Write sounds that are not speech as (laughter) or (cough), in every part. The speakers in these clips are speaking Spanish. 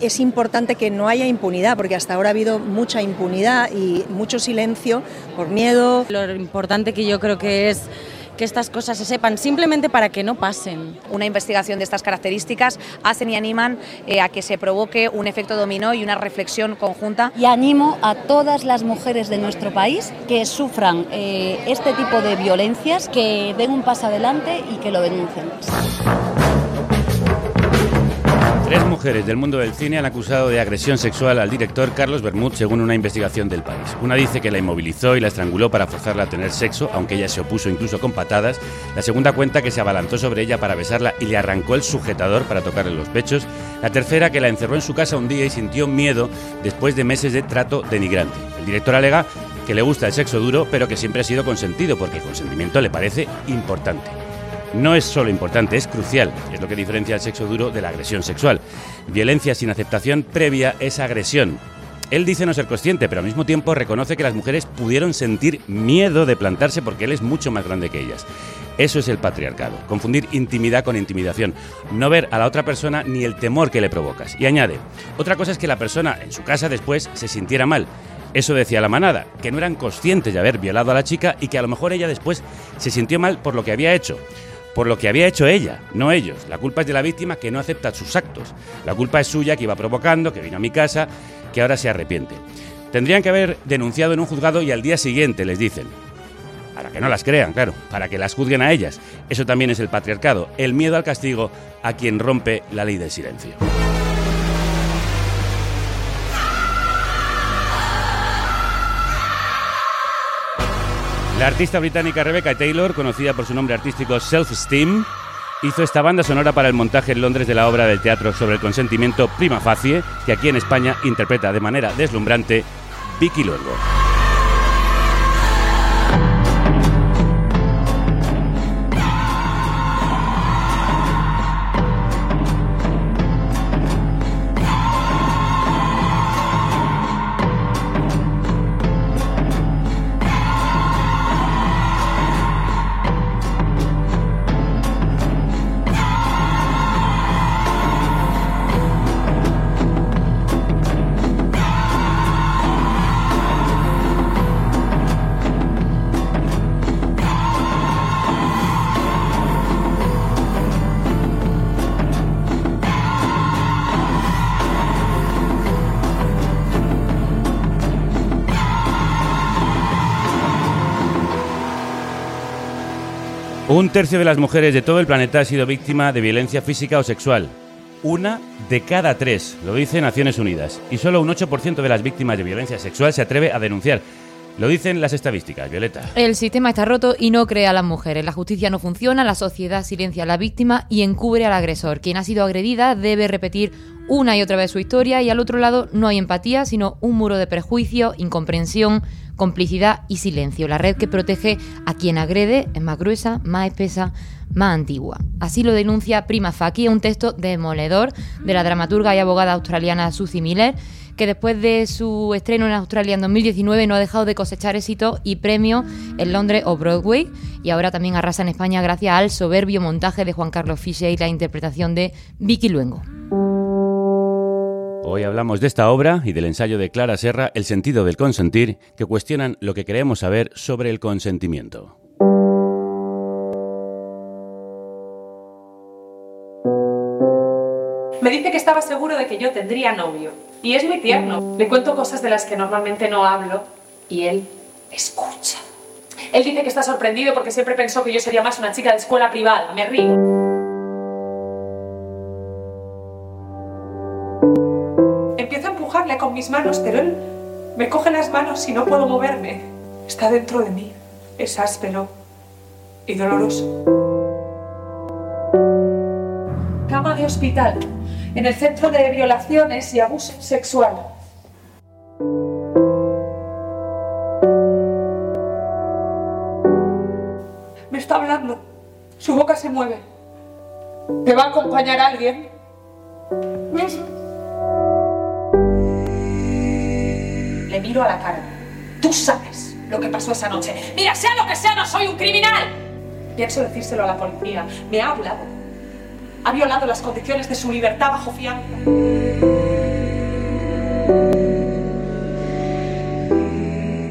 Es importante que no haya impunidad, porque hasta ahora ha habido mucha impunidad y mucho silencio por miedo. Lo importante que yo creo que es que estas cosas se sepan, simplemente para que no pasen. Una investigación de estas características hacen y animan eh, a que se provoque un efecto dominó y una reflexión conjunta. Y animo a todas las mujeres de nuestro país que sufran eh, este tipo de violencias, que den un paso adelante y que lo denuncien. Tres mujeres del mundo del cine han acusado de agresión sexual al director Carlos Bermud según una investigación del país. Una dice que la inmovilizó y la estranguló para forzarla a tener sexo, aunque ella se opuso incluso con patadas. La segunda cuenta que se abalanzó sobre ella para besarla y le arrancó el sujetador para tocarle los pechos. La tercera que la encerró en su casa un día y sintió miedo después de meses de trato denigrante. El director alega que le gusta el sexo duro, pero que siempre ha sido consentido porque el consentimiento le parece importante no es solo importante, es crucial. Es lo que diferencia el sexo duro de la agresión sexual. Violencia sin aceptación previa es agresión. Él dice no ser consciente, pero al mismo tiempo reconoce que las mujeres pudieron sentir miedo de plantarse porque él es mucho más grande que ellas. Eso es el patriarcado, confundir intimidad con intimidación, no ver a la otra persona ni el temor que le provocas. Y añade, otra cosa es que la persona en su casa después se sintiera mal. Eso decía la manada, que no eran conscientes de haber violado a la chica y que a lo mejor ella después se sintió mal por lo que había hecho por lo que había hecho ella, no ellos. La culpa es de la víctima que no acepta sus actos. La culpa es suya que iba provocando, que vino a mi casa, que ahora se arrepiente. Tendrían que haber denunciado en un juzgado y al día siguiente les dicen. Para que no las crean, claro, para que las juzguen a ellas. Eso también es el patriarcado, el miedo al castigo a quien rompe la ley del silencio. La artista británica Rebecca Taylor, conocida por su nombre artístico Self Esteem, hizo esta banda sonora para el montaje en Londres de la obra del teatro sobre el consentimiento Prima Facie, que aquí en España interpreta de manera deslumbrante Vicky Luengo. Un tercio de las mujeres de todo el planeta ha sido víctima de violencia física o sexual. Una de cada tres, lo dice Naciones Unidas. Y solo un 8% de las víctimas de violencia sexual se atreve a denunciar. Lo dicen las estadísticas, Violeta. El sistema está roto y no crea a las mujeres. La justicia no funciona, la sociedad silencia a la víctima y encubre al agresor. Quien ha sido agredida debe repetir una y otra vez su historia y al otro lado no hay empatía, sino un muro de prejuicio, incomprensión, complicidad y silencio. La red que protege a quien agrede es más gruesa, más espesa, más antigua. Así lo denuncia Prima Facie, un texto demoledor de la dramaturga y abogada australiana Suzy Miller, que después de su estreno en Australia en 2019 no ha dejado de cosechar éxito y premio en Londres o Broadway y ahora también arrasa en España gracias al soberbio montaje de Juan Carlos Fischer y la interpretación de Vicky Luengo. Hoy hablamos de esta obra y del ensayo de Clara Serra, El sentido del consentir, que cuestionan lo que queremos saber sobre el consentimiento. Me dice que estaba seguro de que yo tendría novio. Y es muy tierno. Le cuento cosas de las que normalmente no hablo y él escucha. Él dice que está sorprendido porque siempre pensó que yo sería más una chica de escuela privada. Me río. Con mis manos, pero él me coge las manos y no puedo moverme. Está dentro de mí. Es áspero y doloroso. Cama de hospital, en el centro de violaciones y abuso sexual. Me está hablando. Su boca se mueve. ¿Te va a acompañar alguien? le miro a la cara. Tú sabes lo que pasó esa noche. Mira, sea lo que sea, no soy un criminal. Pienso decírselo a la policía. Me ha hablado. Ha violado las condiciones de su libertad bajo fianza.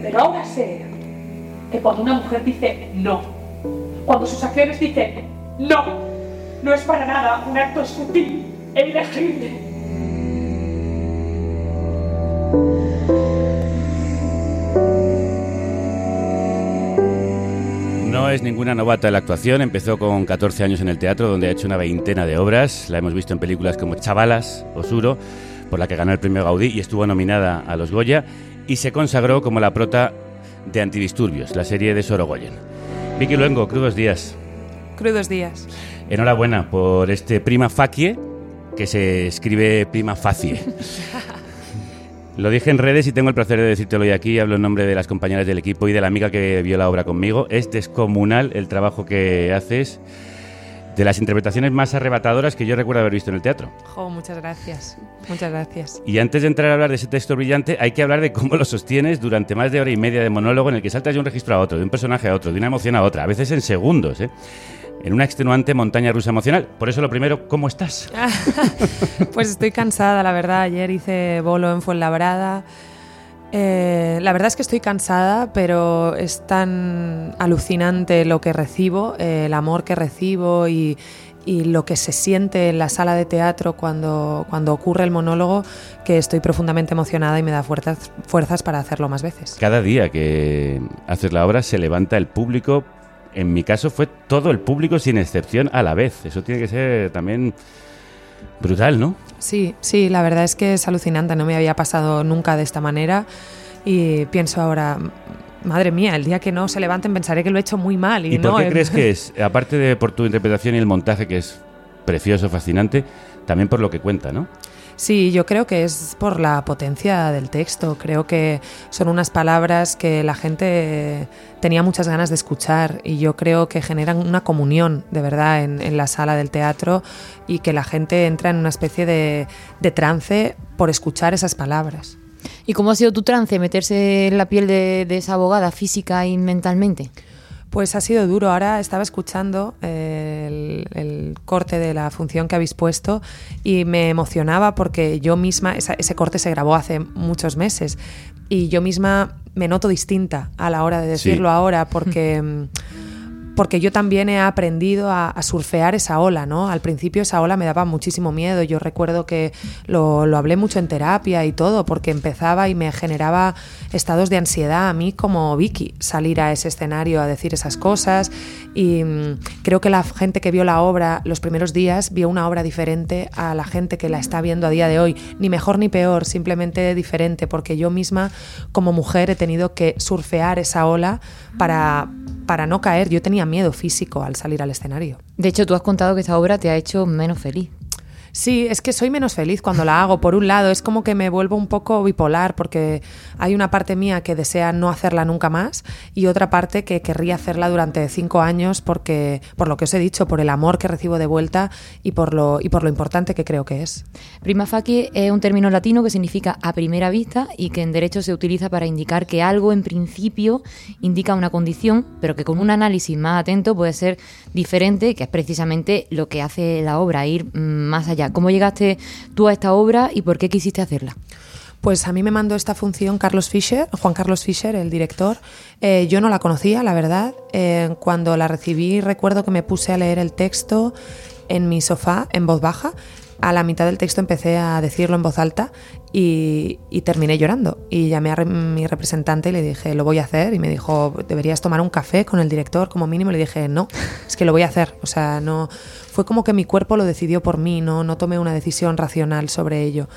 Pero ahora sé que cuando una mujer dice no, cuando sus acciones dicen no, no es para nada un acto sutil, elegible es ninguna novata en la actuación, empezó con 14 años en el teatro donde ha hecho una veintena de obras, la hemos visto en películas como Chavalas, Osuro, por la que ganó el premio Gaudí y estuvo nominada a los Goya, y se consagró como la prota de Antidisturbios, la serie de Sorogoyen. Vicky Luengo, crudos días. Crudos días. Enhorabuena por este prima facie, que se escribe prima facie. (laughs) Lo dije en redes y tengo el placer de decírtelo hoy aquí. Hablo en nombre de las compañeras del equipo y de la amiga que vio la obra conmigo. Es descomunal el trabajo que haces. De las interpretaciones más arrebatadoras que yo recuerdo haber visto en el teatro. Jo, muchas gracias. Muchas gracias. Y antes de entrar a hablar de ese texto brillante, hay que hablar de cómo lo sostienes durante más de hora y media de monólogo en el que saltas de un registro a otro, de un personaje a otro, de una emoción a otra, a veces en segundos, ¿eh? en una extenuante montaña rusa emocional. Por eso lo primero, ¿cómo estás? (laughs) pues estoy cansada, la verdad. Ayer hice bolo en Fuenlabrada. Eh, la verdad es que estoy cansada, pero es tan alucinante lo que recibo, eh, el amor que recibo y, lo que se siente en la sala de teatro cuando, cuando ocurre el monólogo, que estoy profundamente emocionada y me da fuerzas, fuerzas para hacerlo más veces. Cada día que haces la obra se levanta el público. En mi caso fue todo el público sin excepción a la vez. Eso tiene que ser también brutal, ¿no? Sí, sí, la verdad es que es alucinante, no me había pasado nunca de esta manera y pienso ahora, madre mía, el día que no se levanten pensaré que lo he hecho muy mal. ¿Y, ¿Y no, por qué crees que (laughs) es? Aparte de por tu interpretación y el montaje que es precioso, fascinante, también por lo que cuenta, ¿no? Sí, yo creo que es por la potencia del texto. Creo que son unas palabras que la gente tenía muchas ganas de escuchar y yo creo que generan una comunión de verdad en, la sala del teatro y que la gente entra en una especie de, de trance por escuchar esas palabras. ¿Y cómo ha sido tu trance meterse en la piel de, de esa abogada física y mentalmente? Pues ha sido duro. Ahora estaba escuchando el, el, corte de la función que habéis puesto y me emocionaba porque yo misma, esa, ese corte se grabó hace muchos meses y yo misma me noto distinta a la hora de decirlo sí. ahora porque... (laughs) porque yo también he aprendido a, surfear esa ola, ¿no? Al principio esa ola me daba muchísimo miedo. Yo recuerdo que lo, hablé mucho en terapia y todo, porque empezaba y me generaba estados de ansiedad a mí como Vicky salir a ese escenario a decir esas cosas. Y mmm, creo que la gente que vio la obra los primeros días vio una obra diferente a la gente que la está viendo a día de hoy. Ni mejor ni peor, simplemente diferente, porque yo misma como mujer he tenido que surfear esa ola para, para no caer. Yo tenía miedo físico al salir al escenario. De hecho, tú has contado que esta obra te ha hecho menos feliz. Sí, es que soy menos feliz cuando la hago. Por un lado, es como que me vuelvo un poco bipolar porque hay una parte mía que desea no hacerla nunca más y otra parte que querría hacerla durante cinco años porque, por lo que os he dicho, por el amor que recibo de vuelta y por lo, y por lo importante que creo que es. Prima facie es un término latino que significa a primera vista y que en derecho se utiliza para indicar que algo en principio indica una condición, pero que con un análisis más atento puede ser diferente, que es precisamente lo que hace la obra, ir más allá. ¿Cómo llegaste tú a esta obra y por qué quisiste hacerla? Pues a mí me mandó esta función Carlos Fischer, Juan Carlos Fischer, el director. Eh, yo no la conocía, la verdad. Eh, cuando la recibí recuerdo que me puse a leer el texto en mi sofá en voz baja. A la mitad del texto empecé a decirlo en voz alta y, y, terminé llorando. Y llamé a re, mi representante y le dije, lo voy a hacer. Y me dijo, deberías tomar un café con el director como mínimo. Y le dije, no, es que lo voy a hacer. O sea, no fue como que mi cuerpo lo decidió por mí, no, no tomé una decisión racional sobre ello.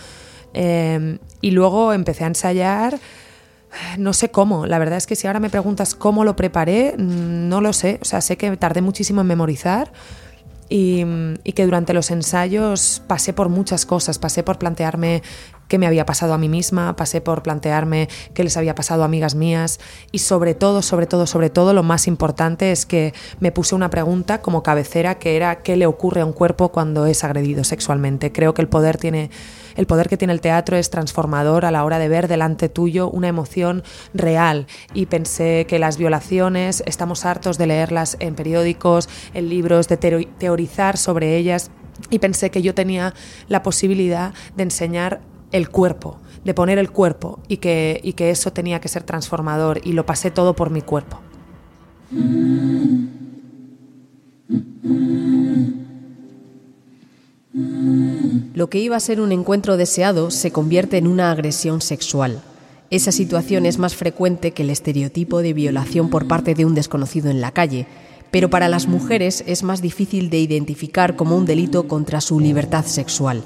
Eh, y luego empecé a ensayar. No sé cómo, la verdad es que si ahora me preguntas cómo lo preparé, no lo sé. O sea, sé que tardé muchísimo en memorizar, y, que durante los ensayos pasé por muchas cosas, pasé por plantearme qué me había pasado a mí misma, pasé por plantearme qué les había pasado a amigas mías y sobre todo, sobre todo, sobre todo, lo más importante es que me puse una pregunta como cabecera que era qué le ocurre a un cuerpo cuando es agredido sexualmente. Creo que el poder tiene el poder que tiene el teatro es transformador a la hora de ver delante tuyo una emoción real y pensé que las violaciones estamos hartos de leerlas en periódicos, en libros, de teorizar sobre ellas y pensé que yo tenía la posibilidad de enseñar el cuerpo, de poner el cuerpo y que, y que eso tenía que ser transformador y lo pasé todo por mi cuerpo. Lo que iba a ser un encuentro deseado se convierte en una agresión sexual. Esa situación es más frecuente que el estereotipo de violación por parte de un desconocido en la calle, pero para las mujeres es más difícil de identificar como un delito contra su libertad sexual.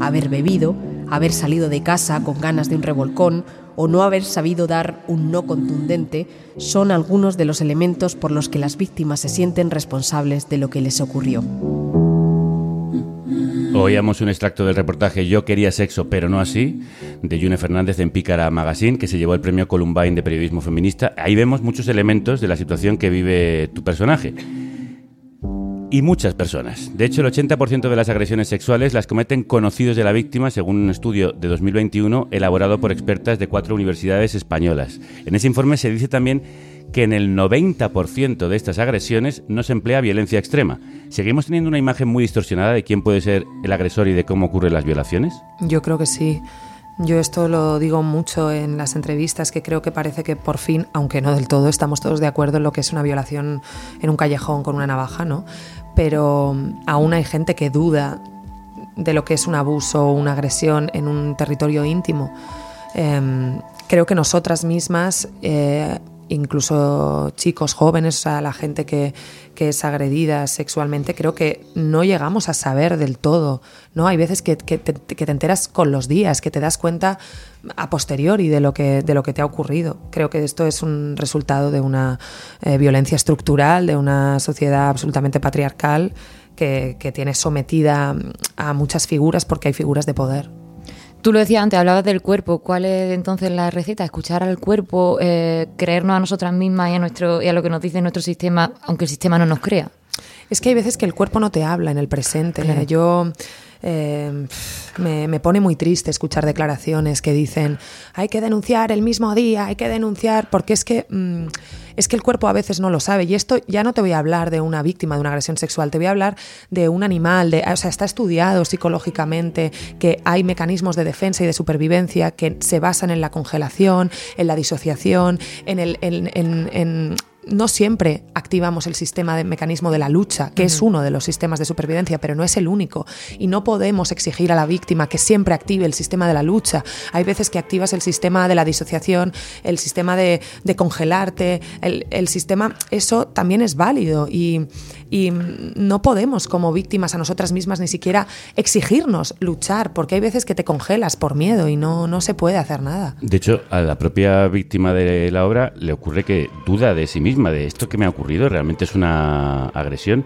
Haber bebido, haber salido de casa con ganas de un revolcón o no haber sabido dar un no contundente son algunos de los elementos por los que las víctimas se sienten responsables de lo que les ocurrió. Oíamos un extracto del reportaje Yo quería sexo, pero no así, de June Fernández en Pícara Magazine, que se llevó el premio Columbine de periodismo feminista. Ahí vemos muchos elementos de la situación que vive tu personaje. Y muchas personas. De hecho, el 80% de las agresiones sexuales las cometen conocidos de la víctima, según un estudio de 2021 elaborado por expertas de cuatro universidades españolas. En ese informe se dice también que en el 90% de estas agresiones no se emplea violencia extrema. ¿Seguimos teniendo una imagen muy distorsionada de quién puede ser el agresor y de cómo ocurren las violaciones? Yo creo que sí. Yo esto lo digo mucho en las entrevistas, que creo que parece que por fin, aunque no del todo, estamos todos de acuerdo en lo que es una violación en un callejón con una navaja, ¿no? Pero aún hay gente que duda de lo que es un abuso o una agresión en un territorio íntimo. Em, creo que nosotras mismas eh, incluso chicos jóvenes, o sea, la gente que, que, es agredida sexualmente, creo que no llegamos a saber del todo, ¿no? Hay veces que, que, te, enteras con los días, que te das cuenta a posteriori de lo que, de lo que te ha ocurrido. Creo que esto es un resultado de una eh, violencia estructural, de una sociedad absolutamente patriarcal que, que tiene sometida a muchas figuras porque hay figuras de poder. Tú lo decías antes, hablabas del cuerpo. ¿Cuál es entonces la receta? Escuchar al cuerpo, eh, creernos a nosotras mismas y a, nuestro, y a lo que nos dice nuestro sistema, aunque el sistema no nos crea. Es que hay veces que el cuerpo no te habla en el presente. Claro. Yo eh, me, me, pone muy triste escuchar declaraciones que dicen hay que denunciar el mismo día, hay que denunciar, porque es que, mmm, es que el cuerpo a veces no lo sabe. Y esto ya no te voy a hablar de una víctima de una agresión sexual, te voy a hablar de un animal, de, o sea, está estudiado psicológicamente que hay mecanismos de defensa y de supervivencia que se basan en la congelación, en la disociación, en el... En, en no siempre activamos el sistema de mecanismo de la lucha, que uh -huh. es uno de los sistemas de supervivencia, pero no es el único. Y no podemos exigir a la víctima que siempre active el sistema de la lucha. Hay veces que activas el sistema de la disociación, el sistema de, de congelarte, el, el, sistema. Eso también es válido y, y, no podemos, como víctimas, a nosotras mismas ni siquiera exigirnos luchar, porque hay veces que te congelas por miedo y no, no se puede hacer nada. De hecho, a la propia víctima de la obra le ocurre que duda de sí misma de esto que me ha ocurrido realmente es una agresión.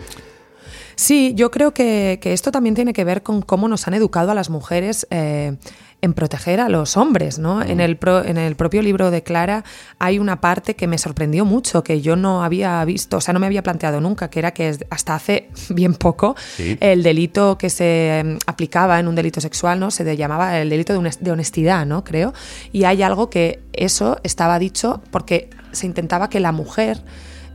Sí, yo creo que, que, esto también tiene que ver con cómo nos han educado a las mujeres eh, en proteger a los hombres, ¿no? Mm. En, el pro, en el propio libro de Clara hay una parte que me sorprendió mucho, que yo no había visto, o sea, no me había planteado nunca, que era que hasta hace (laughs) bien poco sí. el delito que se em, aplicaba en un delito sexual, ¿no? Se llamaba el delito de honestidad, ¿no? Creo. Y hay algo que eso estaba dicho porque se intentaba que la mujer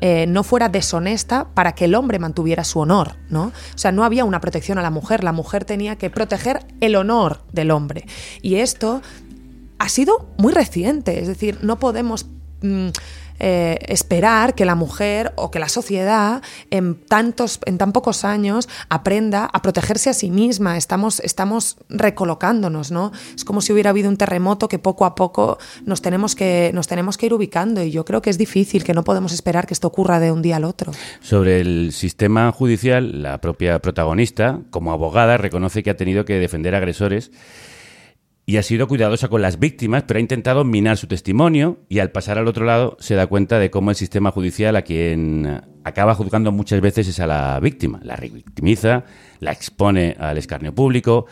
eh, no fuera deshonesta para que el hombre mantuviera su honor, ¿no? O sea, no había una protección a la mujer, la mujer tenía que proteger el honor del hombre. Y esto ha sido muy reciente, es decir, no podemos... Mmm, eh, esperar que la mujer o que la sociedad en, tantos, en tan pocos años aprenda a protegerse a sí misma. Estamos, estamos recolocándonos, ¿no? Es como si hubiera habido un terremoto que poco a poco nos tenemos, que, nos tenemos que ir ubicando y yo creo que es difícil, que no podemos esperar que esto ocurra de un día al otro. Sobre el sistema judicial, la propia protagonista, como abogada, reconoce que ha tenido que defender agresores y ha sido cuidadosa con las víctimas, pero ha intentado minar su testimonio y al pasar al otro lado se da cuenta de cómo el sistema judicial a quien acaba juzgando muchas veces es a la víctima. La revictimiza, la expone al escarnio público,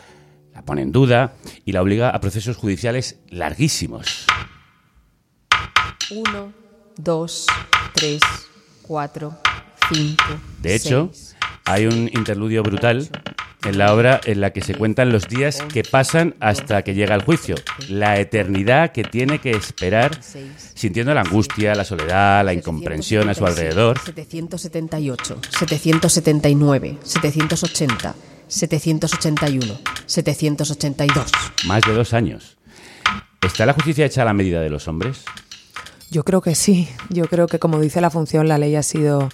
la pone en duda y la obliga a procesos judiciales larguísimos. Uno, dos, tres, cuatro, cinco. De hecho, seis, hay un interludio brutal en la obra en la que se cuentan los días que pasan hasta que llega el juicio, la eternidad que tiene que esperar, sintiendo la angustia, la soledad, la incomprensión a su alrededor. 778, 779, 780, 781, 782. Más de dos años. ¿Está la justicia hecha a la medida de los hombres? Yo creo que sí. Yo creo que, como dice la función, la ley ha sido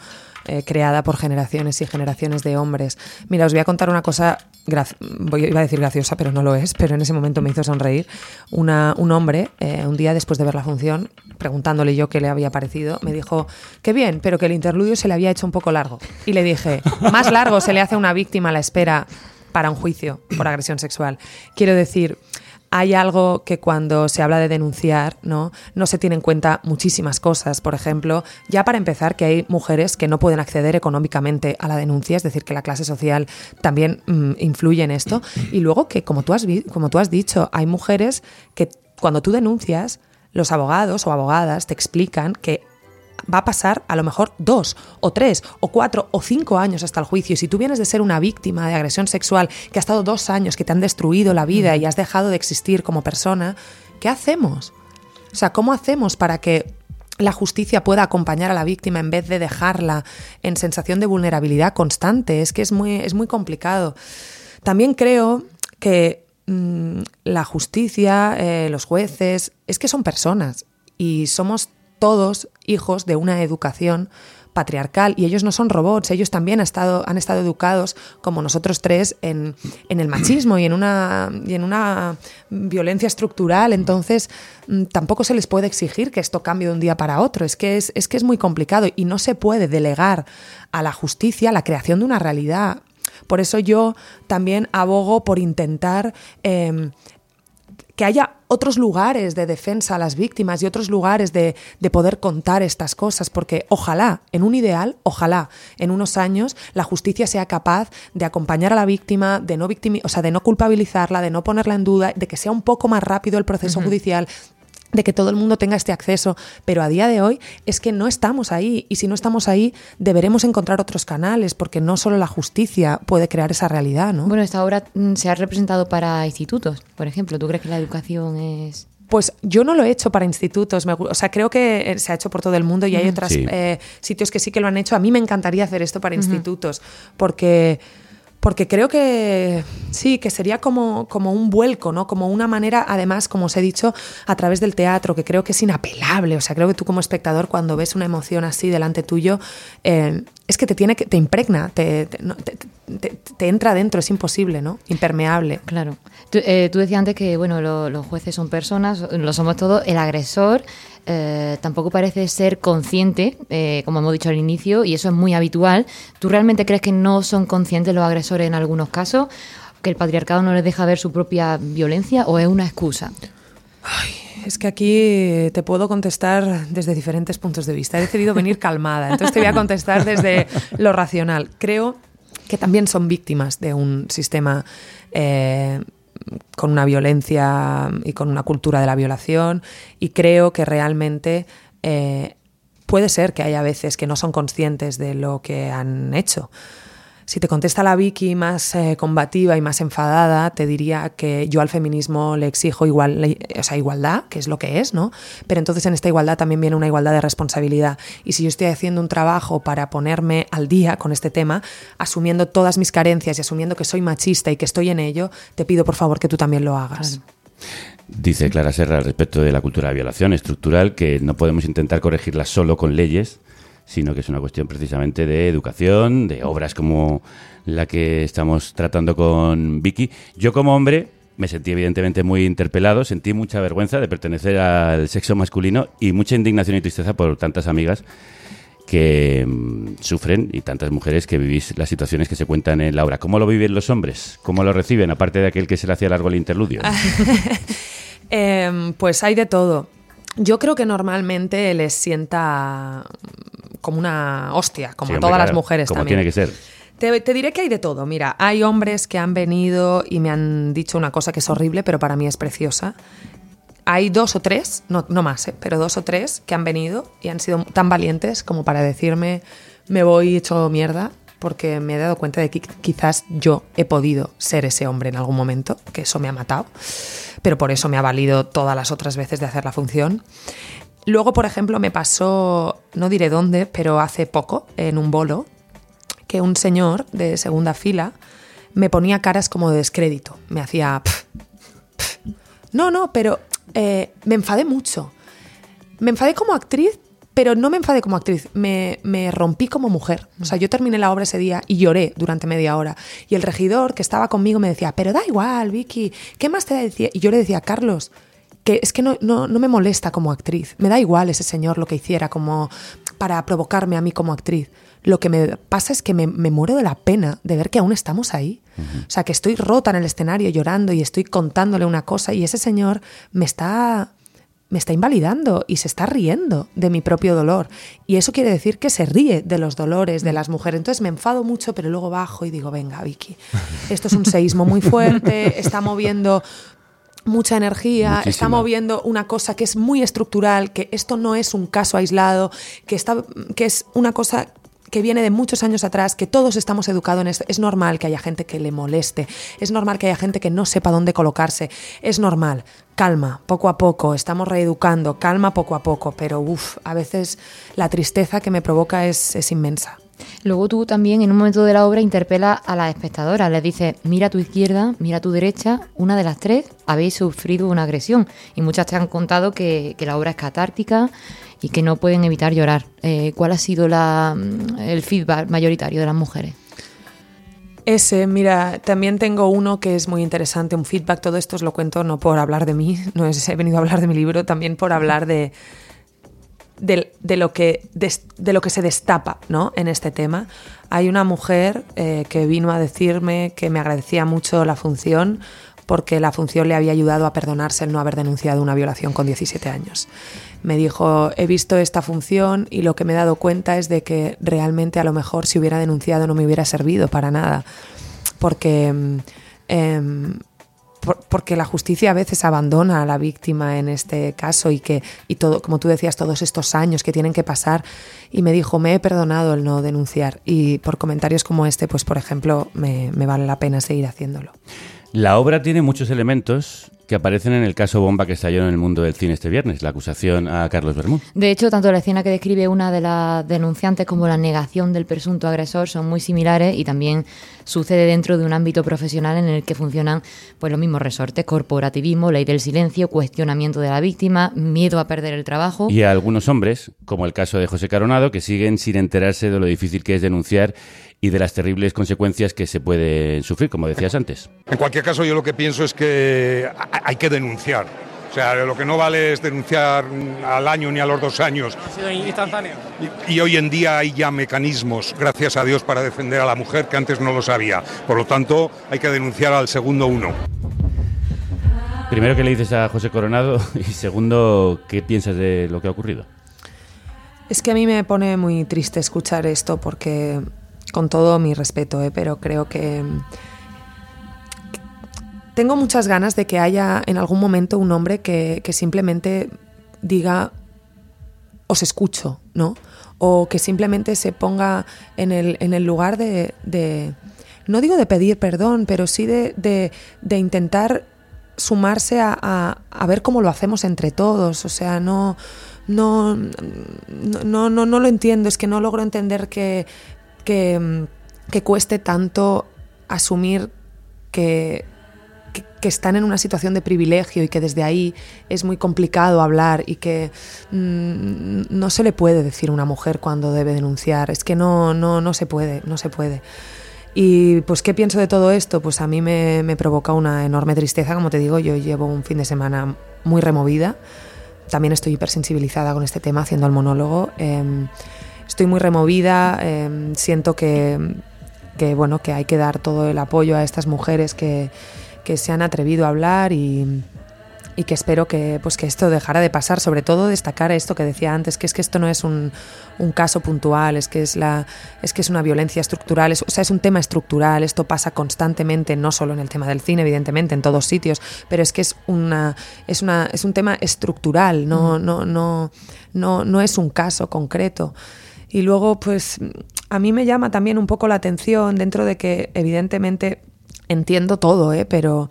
eh, creada por generaciones y generaciones de hombres. Mira, os voy a contar una cosa, iba a decir graciosa, pero no lo es, pero en ese momento me hizo sonreír. Un hombre, eh, un día después de ver la función, preguntándole yo qué le había parecido, me dijo, qué bien, pero que el interludio se le había hecho un poco largo. Y le dije, más largo se le hace a una víctima a la espera para un juicio por agresión sexual. Quiero decir, hay algo que cuando se habla de denunciar, ¿no? No se tiene en cuenta muchísimas cosas. Por ejemplo, ya para empezar, que hay mujeres que no pueden acceder económicamente a la denuncia, es decir, que la clase social también mm, influye en esto. Y luego que, como tú, has como tú has dicho, hay mujeres que cuando tú denuncias, los abogados o abogadas te explican que va a pasar a lo mejor dos o tres o cuatro o cinco años hasta el juicio. Y si tú vienes de ser una víctima de agresión sexual que ha estado dos años, que te han destruido la vida y has dejado de existir como persona, ¿qué hacemos? O sea, ¿cómo hacemos para que la justicia pueda acompañar a la víctima en vez de dejarla en sensación de vulnerabilidad constante? Es que es muy, es muy complicado. También creo que mm, la justicia, eh, los jueces, es que son personas y somos todos hijos de una educación patriarcal y ellos no son robots, ellos también han estado, han estado educados como nosotros tres en, el machismo y en, una, y en una violencia estructural, entonces mm, tampoco se les puede exigir que esto cambie de un día para otro, es que es, que es muy complicado y no se puede delegar a la justicia la creación de una realidad. Por eso yo también abogo por intentar em, que haya otros lugares de defensa a las víctimas y otros lugares de, poder contar estas cosas, porque ojalá, en un ideal, ojalá en unos años la justicia sea capaz de acompañar a la víctima, de no, o sea, de no culpabilizarla, de no ponerla en duda, de que sea un poco más rápido el proceso judicial, de que todo el mundo tenga este acceso, pero a día de hoy es que no estamos ahí y si no estamos ahí deberemos encontrar otros canales porque no solo la justicia puede crear esa realidad, ¿no? Bueno, esta obra mm, se ha representado para institutos, por ejemplo. ¿Tú crees que la educación es...? Pues yo no lo he hecho para institutos, o sea, creo que eh, se ha hecho por todo el mundo y hay otros eh, sitios que sí que lo han hecho. A mí me encantaría hacer esto para institutos porque porque creo que sí, que sería como, como un vuelco, ¿no? Como una manera, además, como os he dicho, a través del teatro, que creo que es inapelable. O sea, creo que tú como espectador, cuando ves una emoción así delante tuyo, eh, es que te tiene que, te impregna, te, te, entra dentro, es imposible, ¿no? Impermeable. Claro. Tú, eh, decías antes que, bueno, los jueces son personas, lo somos todos, el agresor eh, tampoco parece ser consciente, eh, como hemos dicho al inicio, y eso es muy habitual. ¿Tú realmente crees que no son conscientes los agresores en algunos casos? ¿Que el patriarcado no les deja ver su propia violencia o es una excusa? es que aquí te puedo contestar desde diferentes puntos de vista. He decidido venir calmada, entonces te voy a contestar desde lo racional. Creo que también son víctimas de un sistema eh, con una violencia y con una cultura de la violación y creo que realmente eh, puede ser que haya veces que no son conscientes de lo que han hecho. Si te contesta la Vicky más eh, combativa y más enfadada, te diría que yo al feminismo le exijo igual, o sea, igualdad, que es lo que es, ¿no? Pero entonces en esta igualdad también viene una igualdad de responsabilidad. Y si yo estoy haciendo un trabajo para ponerme al día con este tema, asumiendo todas mis carencias y asumiendo que soy machista y que estoy en ello, te pido por favor que tú también lo hagas. Dice Clara Serra respecto de la cultura de violación estructural que no podemos intentar corregirla solo con leyes, sino que es una cuestión precisamente de educación, de obras como la que estamos tratando con Vicky. Yo como hombre me sentí evidentemente muy interpelado, sentí mucha vergüenza de pertenecer al sexo masculino y mucha indignación y tristeza por tantas amigas que mm, sufren y tantas mujeres que vivís las situaciones que se cuentan en la obra. ¿Cómo lo viven los hombres? ¿Cómo lo reciben, aparte de aquel que se le hacía largo el interludio? (laughs) Em, pues hay de todo. Yo creo que normalmente les sienta como una hostia, como todas las mujeres como tiene que ser. Te, diré que hay de todo. Mira, hay hombres que han venido y me han dicho una cosa que es horrible, pero para mí es preciosa. Hay dos o tres, no, no más, ¿eh? pero dos o tres que han venido y han sido tan valientes como para decirme me voy hecho mierda porque me he dado cuenta de que quizás yo he podido ser ese hombre en algún momento, que eso me ha matado, pero por eso me ha valido todas las otras veces de hacer la función. Luego, por ejemplo, me pasó, no diré dónde, pero hace poco, en un bolo, que un señor de segunda fila me ponía caras como de descrédito. Me hacía... No, no, pero eh, me enfadé mucho. Me enfadé como actriz, pero no me enfadé como actriz, me, me, rompí como mujer. O sea, yo terminé la obra ese día y lloré durante media hora. Y el regidor que estaba conmigo me decía, pero da igual, Vicky, ¿qué más te decía? Y yo le decía, Carlos, que es que no, no, no me molesta como actriz. Me da igual ese señor lo que hiciera como para provocarme a mí como actriz. Lo que me pasa es que me, me muero de la pena de ver que aún estamos ahí. O sea, que estoy rota en el escenario llorando y estoy contándole una cosa y ese señor me está me está invalidando y se está riendo de mi propio dolor. Y eso quiere decir que se ríe de los dolores de las mujeres. Entonces me enfado mucho, pero luego bajo y digo, venga, Vicky, esto es un seísmo muy fuerte, está moviendo mucha energía, Muchísima. está moviendo una cosa que es muy estructural, que esto no es un caso aislado, que, está, que es una cosa que viene de muchos años atrás, que todos estamos educados en esto. Es normal que haya gente que le moleste, es normal que haya gente que no sepa dónde colocarse, es normal. Calma, poco a poco, estamos reeducando, calma poco a poco, pero uff, a veces la tristeza que me provoca es, es inmensa. Luego tú también en un momento de la obra interpela a la espectadora, les dices, mira a tu izquierda, mira a tu derecha, una de las tres habéis sufrido una agresión y muchas te han contado que, la obra es catártica y que no pueden evitar llorar. Eh, ¿Cuál ha sido la, el feedback mayoritario de las mujeres? Ese, mira, también tengo uno que es muy interesante, un feedback, todo esto os lo cuento no por hablar de mí, (laughs) no es, he venido a hablar de mi libro, también por hablar de, de, lo, que, de, lo que se destapa ¿no? en este tema. Hay una mujer eh, que vino a decirme que me agradecía mucho la función porque la función le había ayudado a perdonarse el no haber denunciado una violación con 17 años. Me dijo, he visto esta función y lo que me he dado cuenta es de que realmente a lo mejor si hubiera denunciado no me hubiera servido para nada, porque, eh, por, porque la justicia a veces abandona a la víctima en este caso y que, y todo, como tú decías, todos estos años que tienen que pasar. Y me dijo, me he perdonado el no denunciar. Y por comentarios como este, pues por ejemplo, me, me vale la pena seguir haciéndolo. La obra tiene muchos elementos que aparecen en el caso bomba que estalló en el mundo del cine este viernes, la acusación a Carlos Bermúdez. De hecho, tanto la escena que describe una de las denunciantes como la negación del presunto agresor son muy similares y también sucede dentro de un ámbito profesional en el que funcionan pues los mismos resortes, corporativismo, ley del silencio, cuestionamiento de la víctima, miedo a perder el trabajo. Y a algunos hombres, como el caso de José Caronado, que siguen sin enterarse de lo difícil que es denunciar y de las terribles consecuencias que se pueden sufrir, como decías antes. En cualquier caso, yo lo que pienso es que hay que denunciar. O sea, lo que no vale es denunciar al año ni a los dos años. Ha sido instantáneo. Y, y, hoy en día hay ya mecanismos, gracias a Dios, para defender a la mujer que antes no lo sabía. Por lo tanto, hay que denunciar al segundo uno. Primero, ¿qué le dices a José Coronado? (laughs) Y segundo, ¿qué piensas de lo que ha ocurrido? Es que a mí me pone muy triste escuchar esto porque con todo mi respeto, ¿eh? pero creo que tengo muchas ganas de que haya en algún momento un hombre que, que, simplemente diga os escucho, ¿no? O que simplemente se ponga en el, en el lugar de, de, no digo de pedir perdón, pero sí de, de, de intentar sumarse a, a, a, ver cómo lo hacemos entre todos. O sea, no, no, no, no, no lo entiendo, es que no logro entender que, que, que cueste tanto asumir que, que, están en una situación de privilegio y que desde ahí es muy complicado hablar y que mmm, no se le puede decir a una mujer cuando debe denunciar. Es que no, no, no se puede, no se puede. Y pues, ¿qué pienso de todo esto? Pues a mí me, me provoca una enorme tristeza, como te digo, yo llevo un fin de semana muy removida. También estoy hipersensibilizada con este tema haciendo el monólogo. Eh, estoy muy removida, eh, siento que, que, bueno, que hay que dar todo el apoyo a estas mujeres que, que se han atrevido a hablar y, y, que espero que, pues, que esto dejara de pasar. Sobre todo destacar esto que decía antes, que es que esto no es un, un caso puntual, es que es, la, es que es una violencia estructural, es, o sea, es un tema estructural, esto pasa constantemente, no solo en el tema del cine, evidentemente, en todos sitios, pero es que es, una, es, una, es un tema estructural, no, no, no, no, no es un caso concreto. Y luego, pues a mí me llama también un poco la atención dentro de que evidentemente entiendo todo, ¿eh? pero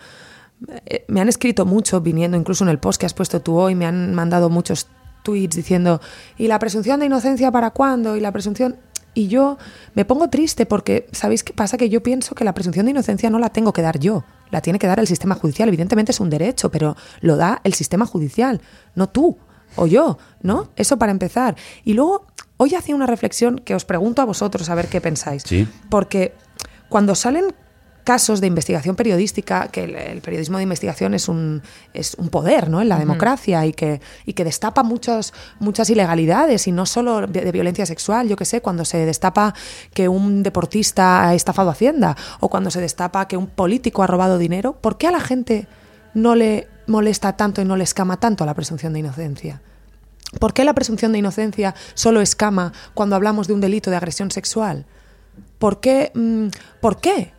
me han escrito mucho viniendo incluso en el post que has puesto tú hoy, me han mandado muchos tweets diciendo, ¿y la presunción de inocencia para cuándo? Y la presunción... Y yo me pongo triste porque, ¿sabéis qué pasa? Que yo pienso que la presunción de inocencia no la tengo que dar yo, la tiene que dar el sistema judicial. Evidentemente es un derecho, pero lo da el sistema judicial, no tú. o yo, ¿no? Eso para empezar. Y luego, hoy hacía una reflexión que os pregunto a vosotros a ver qué pensáis. Sí. Porque cuando salen casos de investigación periodística, que el, el periodismo de investigación es un, es un poder ¿no? en la democracia y que, y que destapa muchos, muchas ilegalidades y no solo de, de violencia sexual, yo qué sé, cuando se destapa que un deportista ha estafado Hacienda o cuando se destapa que un político ha robado dinero, ¿por qué a la gente no le molesta tanto y no le escama tanto la presunción de inocencia? ¿Por qué la presunción de inocencia solo escama cuando hablamos de un delito de agresión sexual? ¿Por qué? mm, ¿Por qué?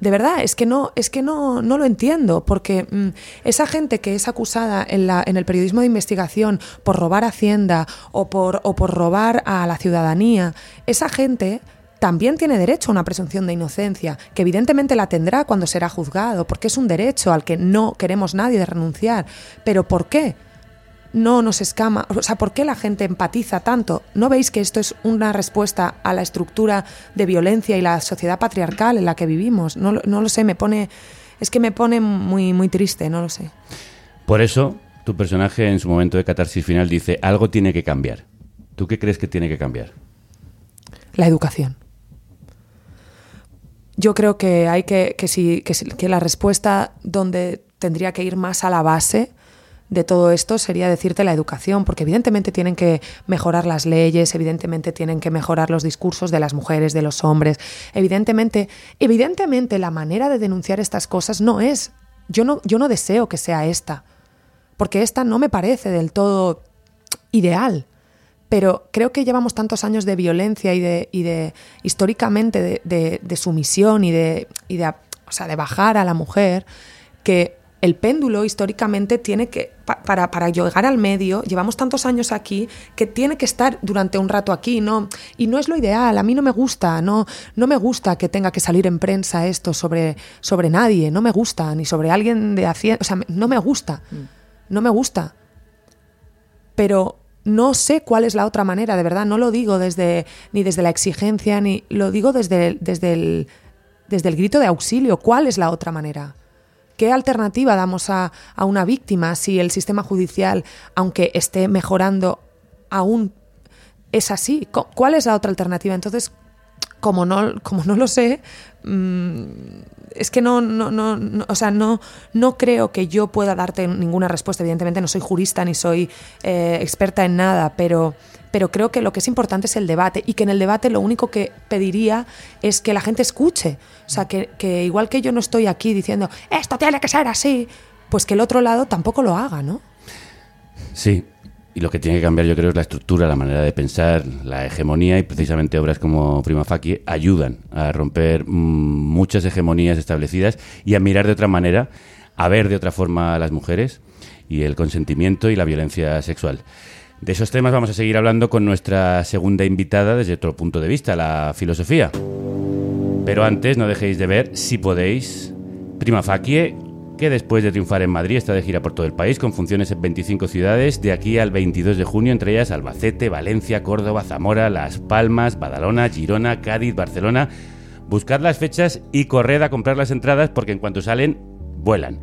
De verdad, es que no, es que no, no lo entiendo, porque mm, esa gente que es acusada en, la, en el periodismo de investigación por robar Hacienda o por, o por robar a la ciudadanía, esa gente también tiene derecho a una presunción de inocencia, que evidentemente la tendrá cuando será juzgado, porque es un derecho al que no queremos nadie de renunciar. Pero ¿por qué? No nos escama, o sea, ¿por qué la gente empatiza tanto? ¿No veis que esto es una respuesta a la estructura de violencia y la sociedad patriarcal en la que vivimos? No, lo- no lo sé, me pone, es que me pone muy, muy triste, no lo sé. Por eso, tu personaje en su momento de catarsis final dice, algo tiene que cambiar. ¿Tú qué crees que tiene que cambiar? La educación. Yo creo que hay que, que, si- que si- que la respuesta donde tendría que ir más a la base de todo esto sería decirte la educación, porque evidentemente tienen que mejorar las leyes, evidentemente tienen que mejorar los discursos de las mujeres, de los hombres, evidentemente, evidentemente la manera de denunciar estas cosas no es, yo no, yo no deseo que sea esta, porque esta no me parece del todo ideal. Pero creo que llevamos tantos años de violencia y de, y de históricamente de, de- de sumisión y de, y de, o sea, de bajar a la mujer, que el péndulo históricamente tiene que, pa- para, para llegar al medio, llevamos tantos años aquí, que tiene que estar durante un rato aquí, ¿no? Y no es lo ideal, a mí no me gusta, no, no me gusta que tenga que salir en prensa esto sobre, sobre nadie, no me gusta, ni sobre alguien de Hacienda, o sea, no me gusta, no me gusta pero no sé cuál es la otra manera, de verdad, no lo digo desde ni desde la exigencia, ni lo digo desde, desde, el, desde el grito de auxilio. ¿Cuál es la otra manera? ¿Qué alternativa damos a, a una víctima si el sistema judicial, aunque esté mejorando, aún es así? ¿Cuál es la otra alternativa? Entonces, como no, como no lo sé, mm, es que no, no, no, no- o sea, no, no creo que yo pueda darte ninguna respuesta. Evidentemente no soy jurista ni soy eh, experta en nada, pero, pero creo que lo que es importante es el debate y que en el debate lo único que pediría es que la gente escuche. O sea, que, que igual que yo no estoy aquí diciendo, esto tiene que ser así, pues que el otro lado tampoco lo haga, ¿no? Sí, y lo que tiene que cambiar yo creo es la estructura, la manera de pensar, la hegemonía y precisamente obras como Prima Facie ayudan a romper mm, muchas hegemonías establecidas y a mirar de otra manera, a ver de otra forma a las mujeres y el consentimiento y la violencia sexual. De esos temas vamos a seguir hablando con nuestra segunda invitada desde otro punto de vista, la filosofía. Pero antes no dejéis de ver, si podéis, Prima Facie, que después de triunfar en Madrid está de gira por todo el país con funciones en 25 ciudades de aquí al 22 de junio, entre ellas Albacete, Valencia, Córdoba, Zamora, Las Palmas, Badalona, Girona, Cádiz, Barcelona. Buscad las fechas y corred a comprar las entradas porque en cuanto salen, vuelan.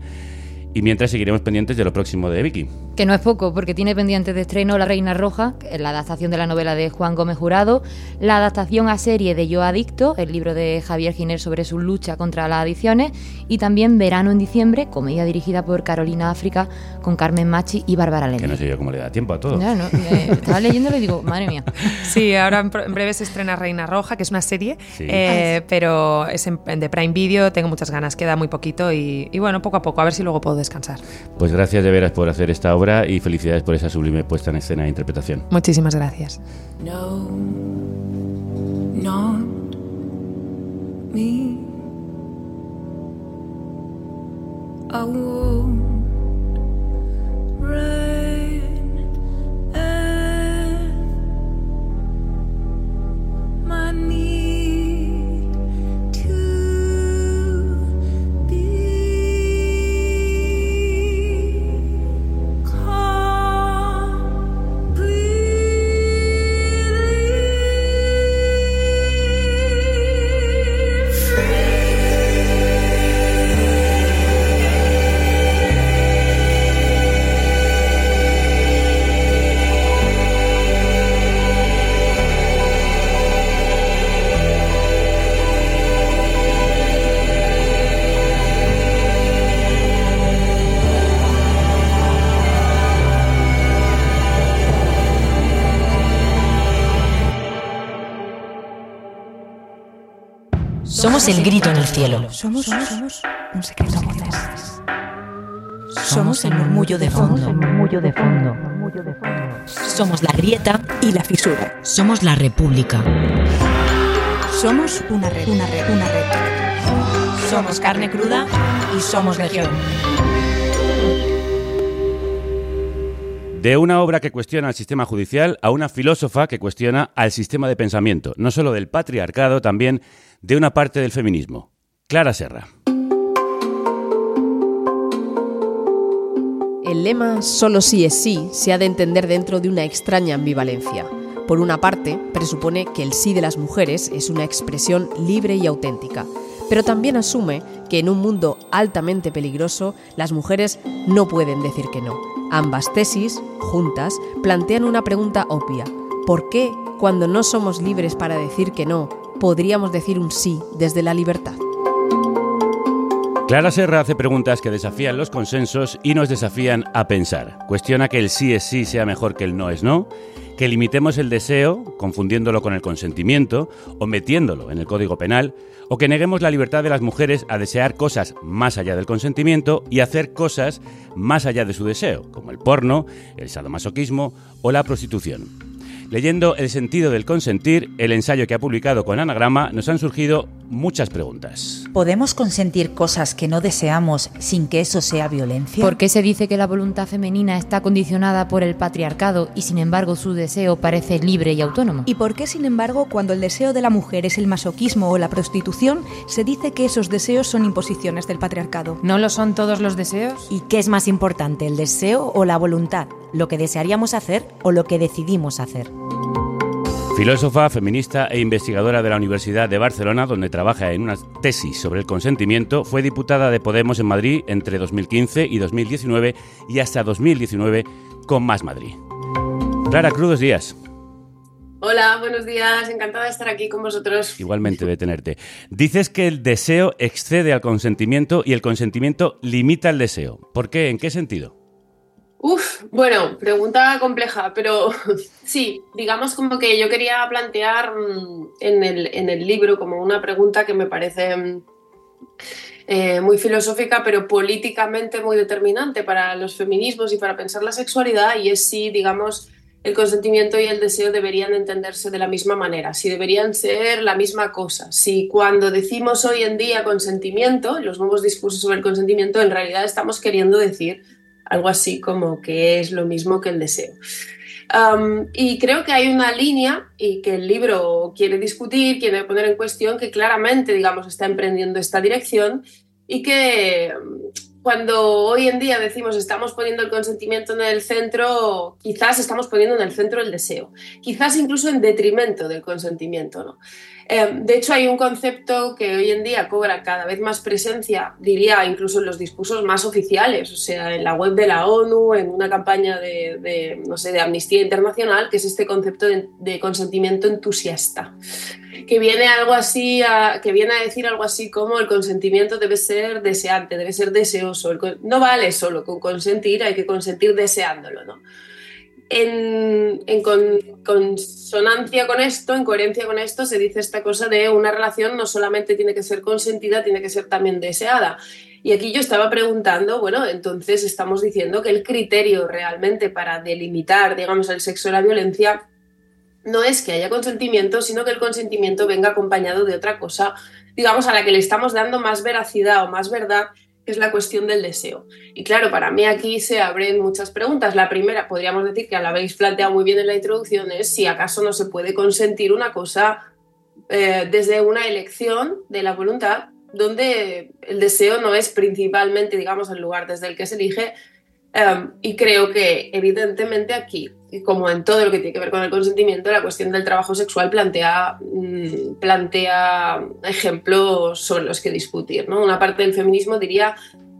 Y mientras seguiremos pendientes de lo próximo de Vicky. Que no es poco, porque tiene pendiente de estreno La Reina Roja, que la adaptación de la novela de Juan Gómez Jurado, la adaptación a serie de Yo Adicto, el libro de Javier Giner sobre su lucha contra las adicciones, y también Verano en diciembre, comedia dirigida por Carolina África, con Carmen Machi y Bárbara Que Lendi. no sé yo cómo le da tiempo a todo. No, eh, estaba leyéndolo y digo, madre mía. (laughs) Sí, ahora en, breve se estrena Reina Roja, que es una serie, Sí. eh, pero es en, en de Prime Video, tengo muchas ganas, queda muy poquito y, y bueno, poco a poco, a ver si luego puedo descansar. Pues gracias de veras por hacer esta obra y felicidades por esa sublime puesta en escena e interpretación. Muchísimas gracias. No, not me. I won't rain my need Somos el grito en el cielo. Somos, somos un secreto. Somos el murmullo de fondo. murmullo de fondo. Somos la grieta y la fisura. Somos la república. Somos una red, una red, una red. Somos carne cruda y somos legión. De una obra que cuestiona al sistema judicial a una filósofa que cuestiona al sistema de pensamiento, no solo del patriarcado, también de una parte del feminismo. Clara Serra. El lema solo sí es sí se ha de entender dentro de una extraña ambivalencia. Por una parte, presupone que el sí de las mujeres es una expresión libre y auténtica, pero también asume que en un mundo altamente peligroso las mujeres no pueden decir que no. Ambas tesis, juntas, plantean una pregunta obvia. ¿Por qué, cuando no somos libres para decir que no, podríamos decir un sí desde la libertad? Clara Serra hace preguntas que desafían los consensos y nos desafían a pensar. Cuestiona que el sí es sí sea mejor que el no es no, que limitemos el deseo, confundiéndolo con el consentimiento o metiéndolo en el Código Penal, o que neguemos la libertad de las mujeres a desear cosas más allá del consentimiento y hacer cosas más allá de su deseo, como el porno, el sadomasoquismo o la prostitución. Leyendo El sentido del consentir, el ensayo que ha publicado con Anagrama, nos han surgido muchas preguntas. ¿Podemos consentir cosas que no deseamos sin que eso sea violencia? ¿Por qué se dice que la voluntad femenina está condicionada por el patriarcado y sin embargo su deseo parece libre y autónomo? ¿Y por qué, sin embargo, cuando el deseo de la mujer es el masoquismo o la prostitución, se dice que esos deseos son imposiciones del patriarcado? ¿No lo son todos los deseos? ¿Y qué es más importante, el deseo o la voluntad? ¿Lo que desearíamos hacer o lo que decidimos hacer? Filósofa, feminista e investigadora de la Universidad de Barcelona, donde trabaja en una tesis sobre el consentimiento, fue diputada de Podemos en Madrid entre 2015 y 2019 y hasta 2019 con Más Madrid. Clara, crudos días. Hola, buenos días, encantada de estar aquí con vosotros. Igualmente de tenerte. Dices que el deseo excede al consentimiento y el consentimiento limita el deseo. ¿Por qué? ¿En qué sentido? Uf, bueno, pregunta compleja, pero (laughs) sí, digamos como que yo quería plantear mm, en el, en el libro como una pregunta que me parece mm, eh, muy filosófica, pero políticamente muy determinante para los feminismos y para pensar la sexualidad, y es si, digamos, el consentimiento y el deseo deberían entenderse de la misma manera, si deberían ser la misma cosa, si cuando decimos hoy en día consentimiento, los nuevos discursos sobre el consentimiento, en realidad estamos queriendo decir algo así como que es lo mismo que el deseo. Y creo que hay una línea y que el libro quiere discutir, quiere poner en cuestión, que claramente, digamos, está emprendiendo esta dirección y que cuando hoy en día decimos estamos poniendo el consentimiento en el centro, quizás estamos poniendo en el centro el deseo, quizás incluso en detrimento del consentimiento. ¿no? Eh, de hecho, hay un concepto que hoy en día cobra cada vez más presencia, diría incluso en los discursos más oficiales, o sea, en la web de la ONU, en una campaña de, no sé, de Amnistía Internacional, que es este concepto de, consentimiento entusiasta que viene algo así a, que viene a decir algo así como el consentimiento debe ser deseante, debe ser deseoso. No vale solo con consentir, hay que consentir deseándolo, ¿no? En, en con, consonancia con esto, en coherencia con esto, se dice esta cosa de una relación no solamente tiene que ser consentida, tiene que ser también deseada. Y aquí yo estaba preguntando, bueno, entonces estamos diciendo que el criterio realmente para delimitar, digamos, el sexo y la violencia no es que haya consentimiento, sino que el consentimiento venga acompañado de otra cosa, digamos, a la que le estamos dando más veracidad o más verdad, es la cuestión del deseo. Y claro, para mí aquí se abren muchas preguntas. La primera, podríamos decir que la habéis planteado muy bien en la introducción, es si acaso no se puede consentir una cosa eh, desde una elección de la voluntad, donde el deseo no es principalmente, digamos, el lugar desde el que se elige. Um, y creo que evidentemente aquí como en todo lo que tiene que ver con el consentimiento, la cuestión del trabajo sexual plantea, mm, plantea ejemplos sobre los que discutir. ¿no? Una parte del feminismo diría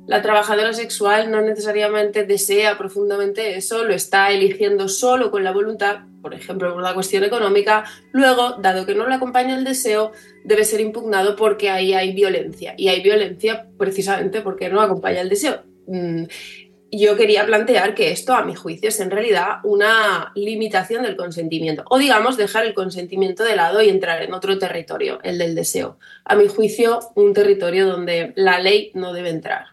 la trabajadora sexual no necesariamente desea profundamente eso, lo está eligiendo solo con la voluntad, por ejemplo, por la cuestión económica. Luego, dado que no le acompaña el deseo, debe ser impugnado porque ahí hay violencia. Y hay violencia precisamente porque no acompaña el deseo. Yo quería plantear que esto, a mi juicio, es en realidad una limitación del consentimiento. O digamos, dejar el consentimiento de lado y entrar en otro territorio, el del deseo. A mi juicio, un territorio donde la ley no debe entrar.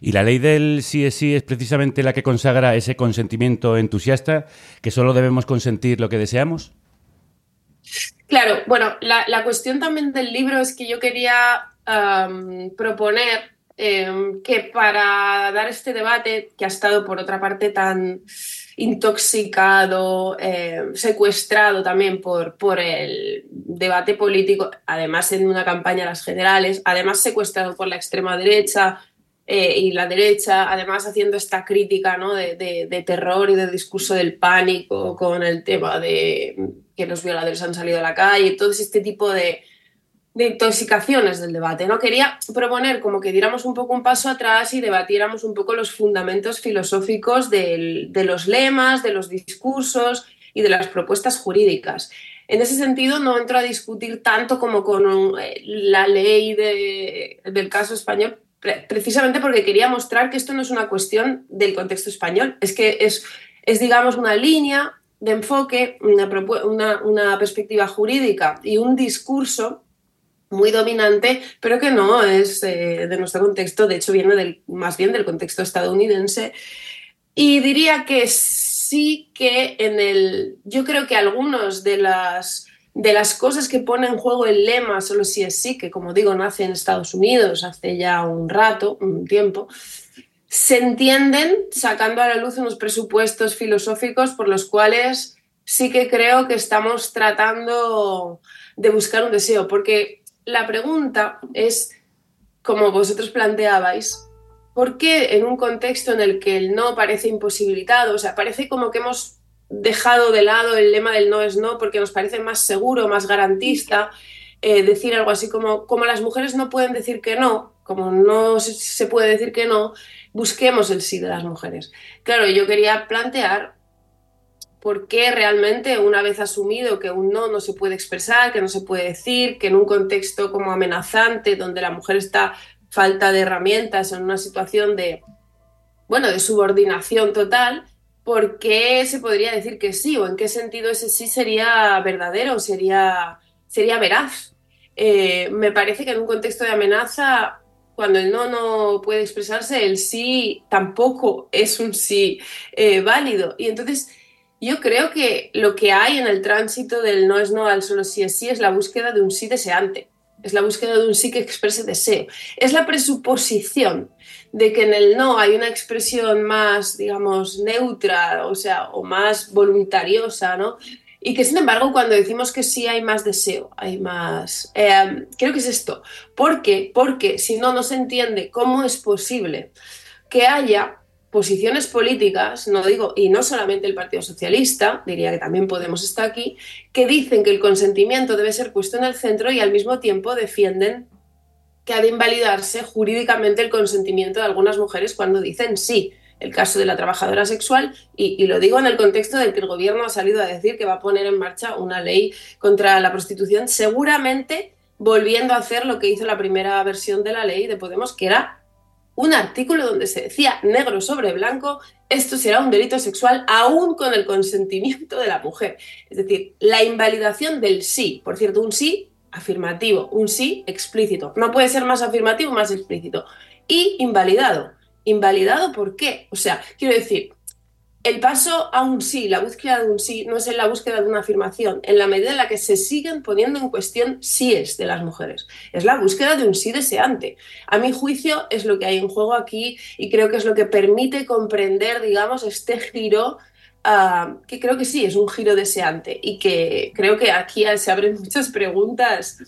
Y la ley del sí es sí es precisamente la que consagra ese consentimiento entusiasta, que solo debemos consentir lo que deseamos. Claro, bueno, la, la cuestión también del libro es que yo quería um, proponer eh, que para dar este debate, que ha estado por otra parte tan intoxicado, eh, secuestrado también por, por el debate político, además en una campaña a las generales, además secuestrado por la extrema derecha, eh, y la derecha, además haciendo esta crítica ¿no? de, de, de, terror y de discurso del pánico con el tema de que los violadores han salido a la calle, todo este tipo de, de intoxicaciones del debate. ¿no? Quería proponer como que diéramos un poco un paso atrás y debatiéramos un poco los fundamentos filosóficos del, de los lemas, de los discursos y de las propuestas jurídicas. En ese sentido, no entro a discutir tanto como con un, eh, la ley de, del caso español, precisamente porque quería mostrar que esto no es una cuestión del contexto español, es que es, es digamos, una línea de enfoque, una, una, una perspectiva jurídica y un discurso muy dominante, pero que no es eh, de nuestro contexto, de hecho viene del, más bien del contexto estadounidense. Y diría que sí que en el, yo creo que algunos de las, de las cosas que pone en juego el lema, solo si es sí, que como digo nace en Estados Unidos hace ya un rato, un tiempo, se entienden sacando a la luz unos presupuestos filosóficos por los cuales sí que creo que estamos tratando de buscar un deseo, porque la pregunta es, como vosotros planteabais, ¿por qué en un contexto en el que el no parece imposibilitado, o sea, parece como que hemos dejado de lado el lema del no es no porque nos parece más seguro, más garantista, eh, decir algo así como, como las mujeres no pueden decir que no, como no se puede decir que no, busquemos el sí de las mujeres. Claro, yo quería plantear por qué realmente una vez asumido que un no no se puede expresar, que no se puede decir, que en un contexto como amenazante, donde la mujer está falta de herramientas, en una situación de, bueno, de subordinación total, ¿por qué se podría decir que sí? ¿O en qué sentido ese sí sería verdadero, sería, sería veraz? Eh, me parece que en un contexto de amenaza, cuando el no no puede expresarse, el sí tampoco es un sí eh, válido. Y entonces yo creo que lo que hay en el tránsito del no es no al solo sí es sí es la búsqueda de un sí deseante. Es la búsqueda de un sí que exprese deseo. Es la presuposición de que en el no hay una expresión más, digamos, neutra, o sea, o más voluntariosa, ¿no? Y que, sin embargo, cuando decimos que sí hay más deseo, hay más... Eh, creo que es esto. ¿Por qué? Porque si no, no se entiende cómo es posible que haya posiciones políticas, no digo, y no solamente el Partido Socialista, diría que también Podemos está aquí, que dicen que el consentimiento debe ser puesto en el centro y al mismo tiempo defienden que ha de invalidarse jurídicamente el consentimiento de algunas mujeres cuando dicen sí. El caso de la trabajadora sexual, y, y lo digo en el contexto del que el gobierno ha salido a decir que va a poner en marcha una ley contra la prostitución, seguramente volviendo a hacer lo que hizo la primera versión de la ley de Podemos, que era un artículo donde se decía negro sobre blanco, esto será un delito sexual aún con el consentimiento de la mujer. Es decir, la invalidación del sí, por cierto, un sí afirmativo, un sí explícito. No puede ser más afirmativo, más explícito. Y invalidado. ¿Invalidado por qué? O sea, quiero decir, el paso a un sí, la búsqueda de un sí, no es en la búsqueda de una afirmación, en la medida en la que se siguen poniendo en cuestión síes de las mujeres. Es la búsqueda de un sí deseante. A mi juicio es lo que hay en juego aquí y creo que es lo que permite comprender, digamos, este giro. Uh, que creo que sí, es un giro deseante y que creo que aquí se abren (laughs) muchas preguntas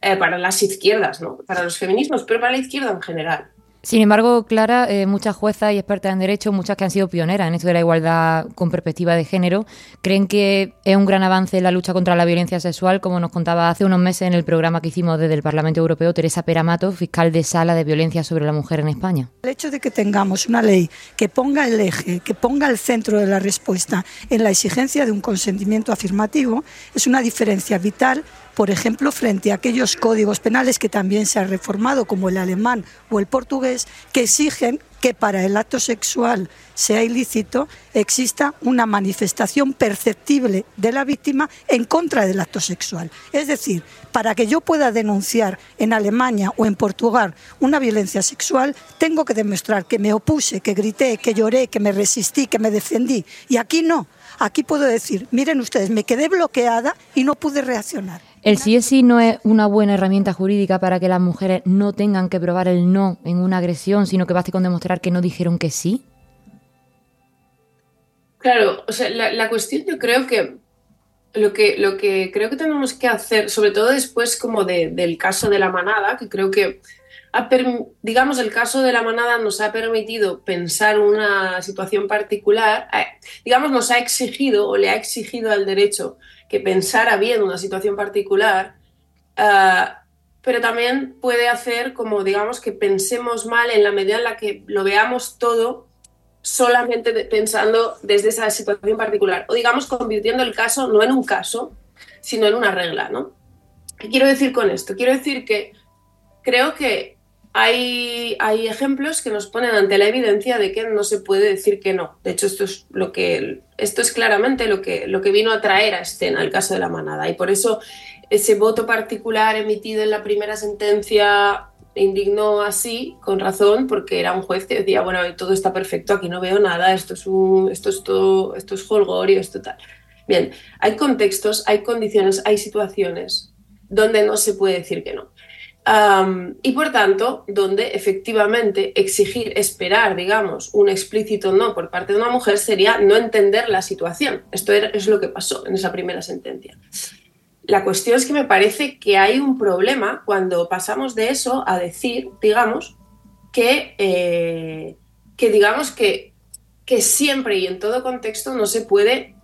eh, para las izquierdas, ¿no? para los feminismos, pero para la izquierda en general. Sin embargo, Clara, eh, muchas juezas y expertas en derecho, muchas que han sido pioneras en esto de la igualdad con perspectiva de género, creen que es un gran avance en la lucha contra la violencia sexual, como nos contaba hace unos meses en el programa que hicimos desde el Parlamento Europeo Teresa Peramato, fiscal de sala de violencia sobre la mujer en España. El hecho de que tengamos una ley que ponga el eje, que ponga el centro de la respuesta en la exigencia de un consentimiento afirmativo, es una diferencia vital por ejemplo, frente a aquellos códigos penales que también se han reformado, como el alemán o el portugués, que exigen que para el acto sexual sea ilícito, exista una manifestación perceptible de la víctima en contra del acto sexual. Es decir, para que yo pueda denunciar en Alemania o en Portugal una violencia sexual, tengo que demostrar que me opuse, que grité, que lloré, que me resistí, que me defendí. Y aquí no. Aquí puedo decir, miren ustedes, me quedé bloqueada y no pude reaccionar. El sí es sí no es una buena herramienta jurídica para que las mujeres no tengan que probar el no en una agresión, sino que baste con demostrar que no dijeron que sí. Claro, o sea, la, la cuestión yo creo que lo que, lo que creo que tenemos que hacer, sobre todo después como de- del caso de la manada, que creo que, digamos, el caso de la manada nos ha permitido pensar una situación particular, eh, digamos, nos ha exigido o le ha exigido al derecho que pensara bien una situación particular, ah, pero también puede hacer como, digamos, que pensemos mal en la medida en la que lo veamos todo solamente pensando desde esa situación particular. O digamos, convirtiendo el caso no en un caso, sino en una regla, ¿no? ¿Qué quiero decir con esto? Quiero decir que creo que hay, hay ejemplos que nos ponen ante la evidencia de que no se puede decir que no. De hecho, esto es lo que esto es claramente lo que, lo que vino a traer a escena el caso de la manada. Y por eso ese voto particular emitido en la primera sentencia indignó así, con razón, porque era un juez que decía, bueno, todo está perfecto, aquí no veo nada, esto es un, esto es todo, esto es holgorio, esto tal. Bien, hay contextos, hay condiciones, hay situaciones donde no se puede decir que no. Y por tanto, donde efectivamente exigir, esperar, digamos, un explícito no por parte de una mujer sería no entender la situación. Esto es lo que pasó en esa primera sentencia. La cuestión es que me parece que hay un problema cuando pasamos de eso a decir, digamos, que, eh, que digamos que, que siempre y en todo contexto no se puede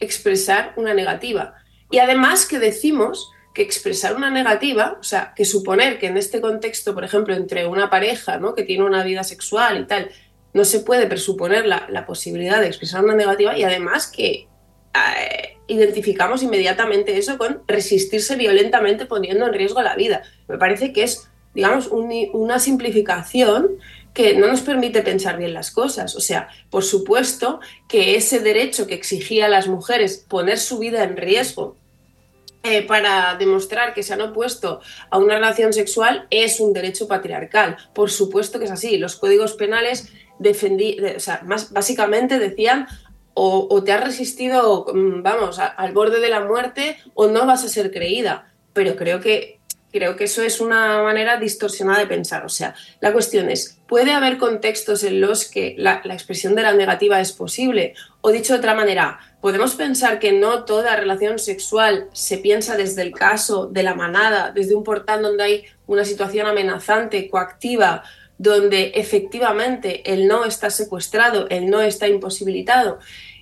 expresar una negativa. Y además que decimos que expresar una negativa, o sea, que suponer que en este contexto, por ejemplo, entre una pareja ¿no? que tiene una vida sexual y tal, no se puede presuponer la, posibilidad de expresar una negativa y además que eh, identificamos inmediatamente eso con resistirse violentamente poniendo en riesgo la vida. Me parece que es, digamos, un- una simplificación que no nos permite pensar bien las cosas. O sea, por supuesto que ese derecho que exigía a las mujeres poner su vida en riesgo eh, para demostrar que se han opuesto a una relación sexual es un derecho patriarcal. Por supuesto que es así. Los códigos penales defendí, de- o sea, más, básicamente decían o, te has resistido, mm, vamos, al borde de la muerte o no vas a ser creída. Pero creo que, creo que eso es una manera distorsionada de pensar. O sea, la cuestión es, ¿puede haber contextos en los que la, expresión de la negativa es posible? O dicho de otra manera, ¿podemos pensar que no toda relación sexual se piensa desde el caso de la manada, desde un portal donde hay una situación amenazante, coactiva, donde efectivamente el no está secuestrado, el no está imposibilitado?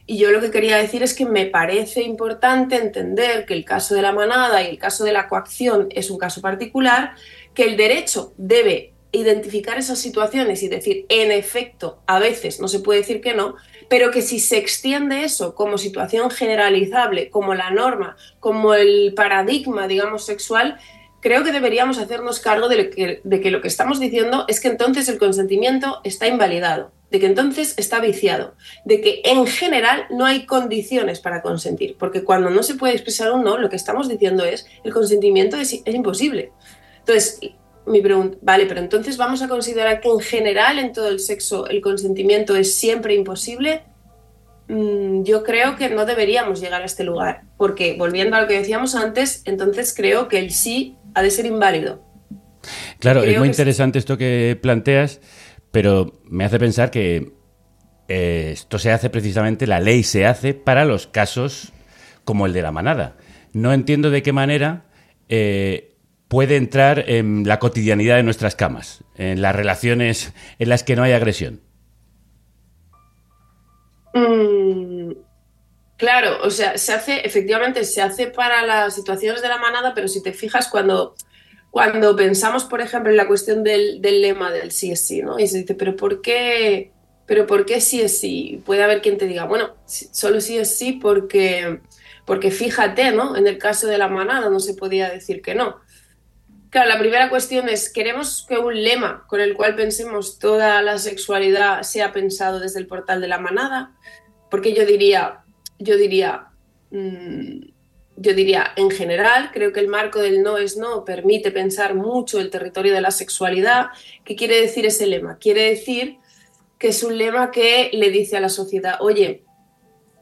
Y yo lo que quería decir es que me parece importante entender que el caso de la manada y el caso de la coacción es un caso particular, que el derecho debe identificar esas situaciones y decir, en efecto, a veces no se puede decir que no, pero que si se extiende eso como situación generalizable, como la norma, como el paradigma, digamos, sexual, creo que deberíamos hacernos cargo de, que, de que lo que estamos diciendo es que entonces el consentimiento está invalidado, de que entonces está viciado, de que en general no hay condiciones para consentir, porque cuando no se puede expresar un no, lo que estamos diciendo es el consentimiento es, es imposible. Entonces, mi pregunta, vale, pero entonces vamos a considerar que en general en todo el sexo el consentimiento es siempre imposible. Mm, yo creo que no deberíamos llegar a este lugar, porque volviendo a lo que decíamos antes, entonces creo que el sí ha de ser inválido. Claro, es muy sí. interesante esto que planteas, pero me hace pensar que eh, esto se hace precisamente, la ley se hace para los casos como el de la manada. No entiendo de qué manera eh, puede entrar en la cotidianidad de nuestras camas, en las relaciones en las que no hay agresión. Mm, claro, o sea, se hace, efectivamente, se hace para las situaciones de la manada, pero si te fijas cuando, cuando pensamos, por ejemplo, en la cuestión del, lema del sí es sí, ¿no? Y se dice, pero ¿por qué? Pero ¿por qué sí es sí? Puede haber quien te diga, bueno, solo sí es sí porque, porque fíjate, ¿no? En el caso de la manada no se podía decir que no. Claro, la primera cuestión es, ¿queremos que un lema con el cual pensemos toda la sexualidad sea pensado desde el portal de la manada? Porque yo diría, yo diría, mm, yo diría, en general, creo que el marco del no es no permite pensar mucho el territorio de la sexualidad. ¿Qué quiere decir ese lema? Quiere decir que es un lema que le dice a la sociedad, oye,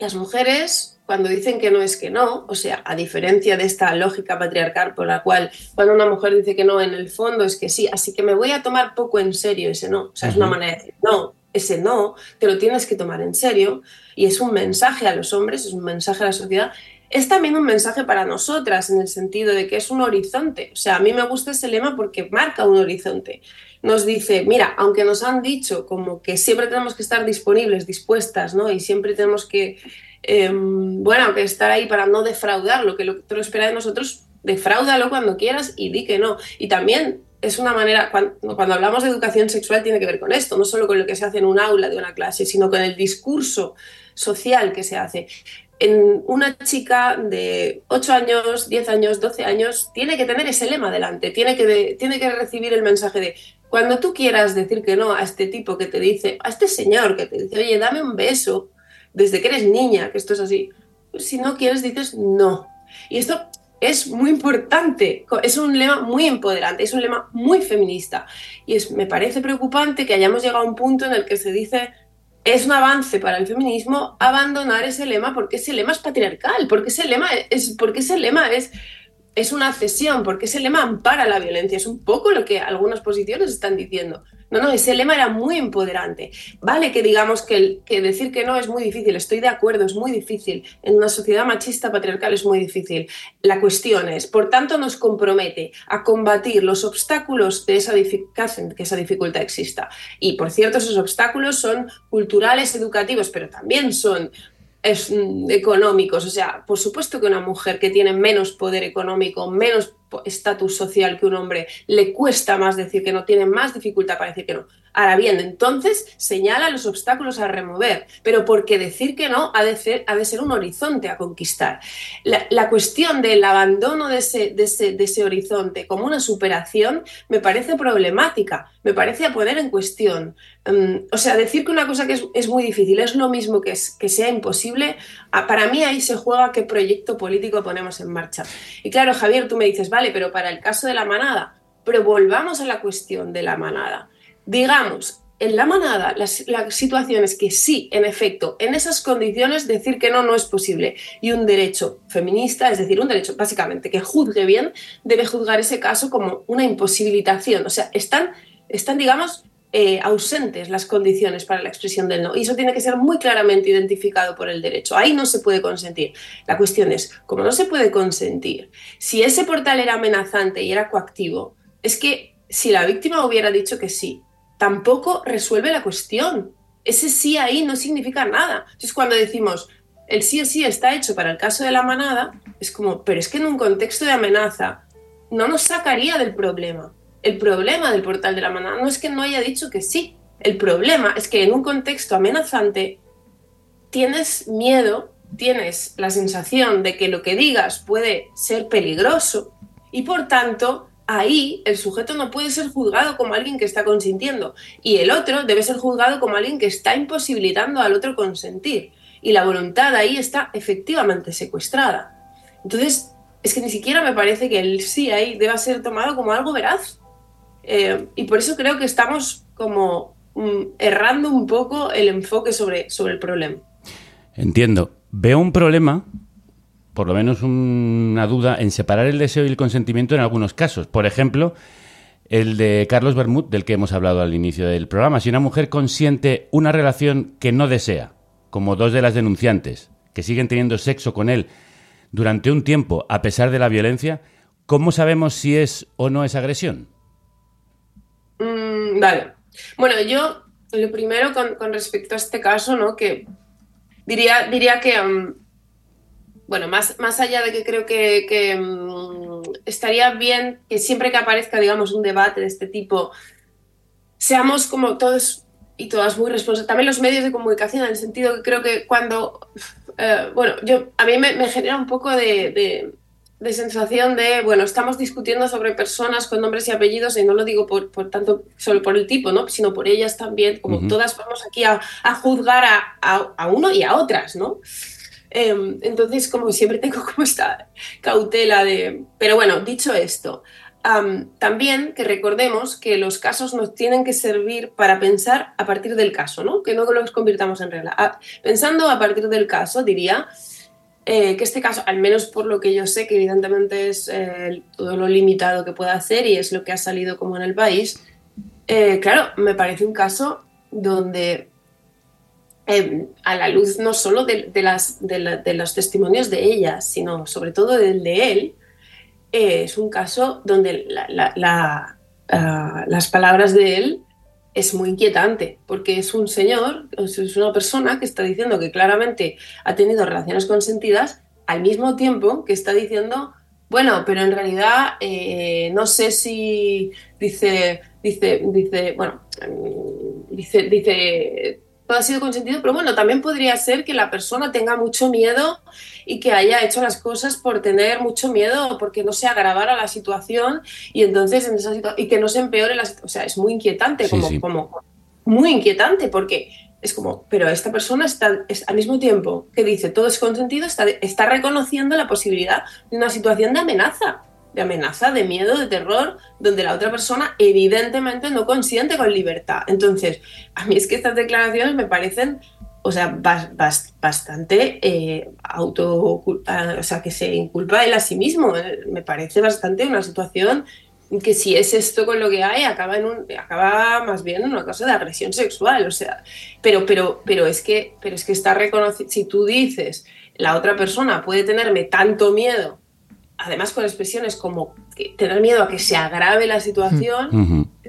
las mujeres cuando dicen que no es que no, o sea, a diferencia de esta lógica patriarcal por la cual cuando una mujer dice que no, en el fondo es que sí, así que me voy a tomar poco en serio ese no, o sea, es una manera de decir no, ese no, te lo tienes que tomar en serio y es un mensaje a los hombres, es un mensaje a la sociedad, es también un mensaje para nosotras en el sentido de que es un horizonte, o sea, a mí me gusta ese lema porque marca un horizonte nos dice, mira, aunque nos han dicho como que siempre tenemos que estar disponibles, dispuestas, ¿no? Y siempre tenemos que eh, bueno, que estar ahí para no defraudar lo que lo que espera de nosotros, defraúdalo cuando quieras y di que no. Y también es una manera, cuando, cuando, hablamos de educación sexual tiene que ver con esto, no solo con lo que se hace en un aula de una clase, sino con el discurso social que se hace. En una chica de 8 años, 10 años, 12 años, tiene que tener ese lema delante, tiene que, tiene que recibir el mensaje de, cuando tú quieras decir que no a este tipo que te dice, a este señor que te dice, oye, dame un beso, desde que eres niña, que esto es así. Si no quieres, dices no. Y esto es muy importante, es un lema muy empoderante, es un lema muy feminista. Y es, me parece preocupante que hayamos llegado a un punto en el que se dice es un avance para el feminismo abandonar ese lema porque ese lema es patriarcal, porque ese lema es, porque ese lema es, es una cesión, porque ese lema ampara la violencia. Es un poco lo que algunas posiciones están diciendo. No, no, ese lema era muy empoderante. Vale que digamos que, decir que no es muy difícil, estoy de acuerdo, es muy difícil. En una sociedad machista patriarcal es muy difícil. La cuestión es, por tanto, nos compromete a combatir los obstáculos de esa que esa dificultad exista. Y, por cierto, esos obstáculos son culturales, educativos, pero también son es, mm, económicos. O sea, por supuesto que una mujer que tiene menos poder económico, menos estatus social que un hombre, le cuesta más decir que no, tiene más dificultad para decir que no. Ahora bien, entonces señala los obstáculos a remover, pero porque decir que no ha de ser, un horizonte a conquistar. La, la cuestión del abandono de ese, de, ese, de ese, horizonte como una superación me parece problemática, me parece a poner en cuestión. Um, o sea, decir que una cosa que es, muy difícil es lo mismo que, es, que sea imposible, para mí ahí se juega qué proyecto político ponemos en marcha. Y claro, Javier, tú me dices, vale, pero para el caso de la manada, pero volvamos a la cuestión de la manada digamos, en la manada, las, las, situaciones que sí, en efecto, en esas condiciones decir que no no es posible. Y un derecho feminista, es decir, un derecho básicamente que juzgue bien, debe juzgar ese caso como una imposibilitación. O sea, están, están digamos, eh, ausentes las condiciones para la expresión del no. Y eso tiene que ser muy claramente identificado por el derecho. Ahí no se puede consentir. La cuestión es, como no se puede consentir, si ese portal era amenazante y era coactivo, es que si la víctima hubiera dicho que sí, tampoco resuelve la cuestión. Ese sí ahí no significa nada. Entonces, cuando decimos el sí o sí está hecho para el caso de la manada, es como, pero es que en un contexto de amenaza no nos sacaría del problema. El problema del portal de la manada no es que no haya dicho que sí. El problema es que en un contexto amenazante tienes miedo, tienes la sensación de que lo que digas puede ser peligroso y por tanto ahí el sujeto no puede ser juzgado como alguien que está consintiendo y el otro debe ser juzgado como alguien que está imposibilitando al otro consentir. Y la voluntad ahí está efectivamente secuestrada. Entonces, es que ni siquiera me parece que el sí ahí deba ser tomado como algo veraz. Eh, y por eso creo que estamos como mm, errando un poco el enfoque sobre, sobre el problema. Entiendo. Veo un problema por lo menos una duda en separar el deseo y el consentimiento en algunos casos. Por ejemplo, el de Carlos Bermud, del que hemos hablado al inicio del programa. Si una mujer consiente una relación que no desea, como dos de las denunciantes, que siguen teniendo sexo con él durante un tiempo a pesar de la violencia, ¿cómo sabemos si es o no es agresión? Mm, vale. Bueno, yo lo primero con, respecto a este caso, ¿no? Que diría, diría que um, bueno, más, más allá de que creo que, mm, estaría bien que siempre que aparezca, digamos, un debate de este tipo, seamos como todos y todas muy responsables. También los medios de comunicación, en el sentido que creo que cuando, eh, bueno, yo, a mí me, genera un poco de sensación de, bueno, estamos discutiendo sobre personas con nombres y apellidos, y no lo digo por, por tanto solo por el tipo, ¿no? sino por ellas también, como Ujú. todas vamos aquí a, a juzgar a, a- a uno y a otras, ¿no? Em, entonces, como siempre tengo (laughs) como esta cautela de... Pero bueno, dicho esto, am, también que recordemos que los casos nos tienen que servir para pensar a partir del caso, ¿no? Que no los convirtamos en regla. Pensando a partir del caso, diría eh, que este caso, al menos por lo que yo sé, que evidentemente es eh, todo lo limitado que pueda hacer y es lo que ha salido como en el país, eh, claro, me parece un caso donde eh, a la luz no solo de, de las, de, la- de los testimonios de ella, sino sobre todo del de él, eh, es un caso donde la- la- ah, las palabras de él es muy inquietante, porque es un señor, es una persona que está diciendo que claramente ha tenido relaciones consentidas, al mismo tiempo que está diciendo, bueno, pero en realidad eh, no sé si dice, dice, dice, bueno, mm, dice, dice, todo ha sido consentido, pero bueno, también podría ser que la persona tenga mucho miedo y que haya hecho las cosas por tener mucho miedo, porque no se agravara la situación y entonces en esa situa- y que no se empeore la situación. O sea, es muy inquietante, Sí, como, sí. como muy inquietante, porque es como, pero esta persona está es- al mismo tiempo que dice todo es consentido, está, está reconociendo la posibilidad de una situación de amenaza, de amenaza, de miedo, de terror, donde la otra persona evidentemente no consiente con libertad. Entonces, a mí es que estas declaraciones me parecen, o sea, bas- bas- bastante eh, auto, o sea, que se inculpa él a sí mismo. Eh, Me parece bastante una situación que si es esto con lo que hay, acaba en un, acaba más bien en una cosa de agresión sexual. O sea, pero, pero, pero es que, pero es que está reconocido. Si tú dices la otra persona puede tenerme tanto miedo, además con expresiones como que tener miedo a que se agrave la situación,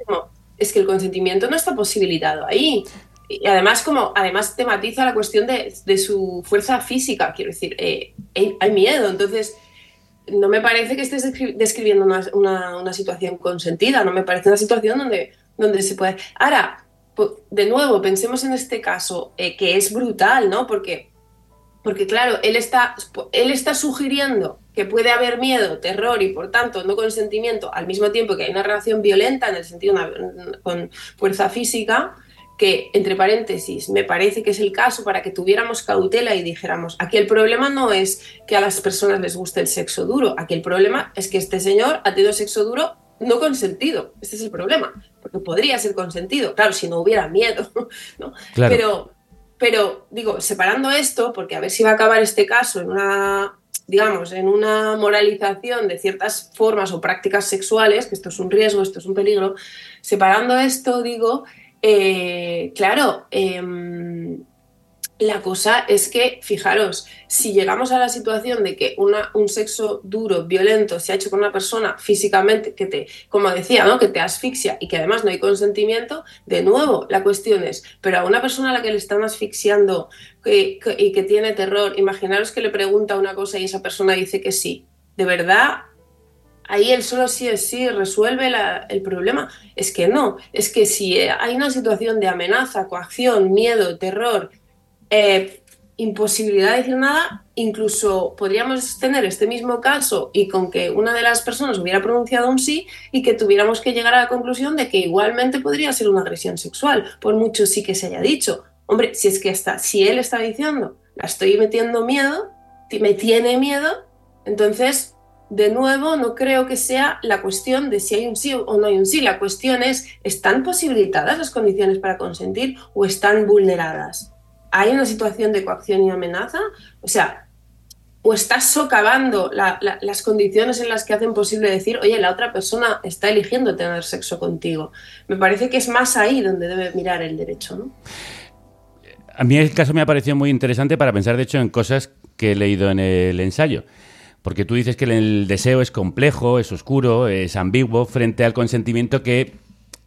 como, es que el consentimiento no está posibilitado ahí. Y además, como, además te matiza la cuestión de, de su fuerza física, quiero decir, eh, hay, miedo, entonces no me parece que estés descri- describiendo una, una- una situación consentida, no me parece una situación donde, donde se puede... Ahora, de nuevo, pensemos en este caso, eh, que es brutal, ¿no? Porque, porque claro, él está, él está sugiriendo que puede haber miedo, terror y por tanto no consentimiento, al mismo tiempo que hay una relación violenta en el sentido una- con fuerza física, que entre paréntesis me parece que es el caso para que tuviéramos cautela y dijéramos, aquí el problema no es que a las personas les guste el sexo duro, aquí el problema es que este señor ha tenido sexo duro no consentido, este es el problema, porque podría ser consentido, claro, si no hubiera miedo, (laughs) ¿no? Claro. Pero, pero digo, separando esto, porque a ver si va a acabar este caso en una, digamos, en una moralización de ciertas formas o prácticas sexuales, que esto es un riesgo, esto es un peligro, separando esto, digo, eh, claro, em, la cosa es que, fijaros, si llegamos a la situación de que un sexo duro, violento, se ha hecho con una persona físicamente que te, como decía, ¿no? que te asfixia y que además no hay consentimiento, de nuevo, la cuestión es, pero a una persona a la que le están asfixiando y que tiene terror, imaginaros que le pregunta una cosa y esa persona dice que sí. ¿De verdad ahí el solo sí es sí resuelve el problema. Es que no, es que si hay una situación de amenaza, coacción, miedo, terror, eh, imposibilidad de decir nada, incluso podríamos tener este mismo caso y con que una de las personas hubiera pronunciado un sí y que tuviéramos que llegar a la conclusión de que igualmente podría ser una agresión sexual, por mucho sí que se haya dicho. Hombre, si es que está, si él está diciendo, la estoy metiendo miedo, me tiene miedo, entonces de nuevo, no creo que sea la cuestión de si hay un sí o no hay un sí. La cuestión es, ¿están posibilitadas las condiciones para consentir o están vulneradas? ¿Hay una situación de coacción y amenaza? O sea, o estás socavando la- la- las condiciones en las que hacen posible decir, oye, la otra persona está eligiendo tener sexo contigo. Me parece que es más ahí donde debe mirar el derecho, ¿no? A mí el caso me ha parecido muy interesante para pensar, de hecho, en cosas que he leído en el ensayo. Porque tú dices que el deseo es complejo, es oscuro, es ambiguo, frente al consentimiento que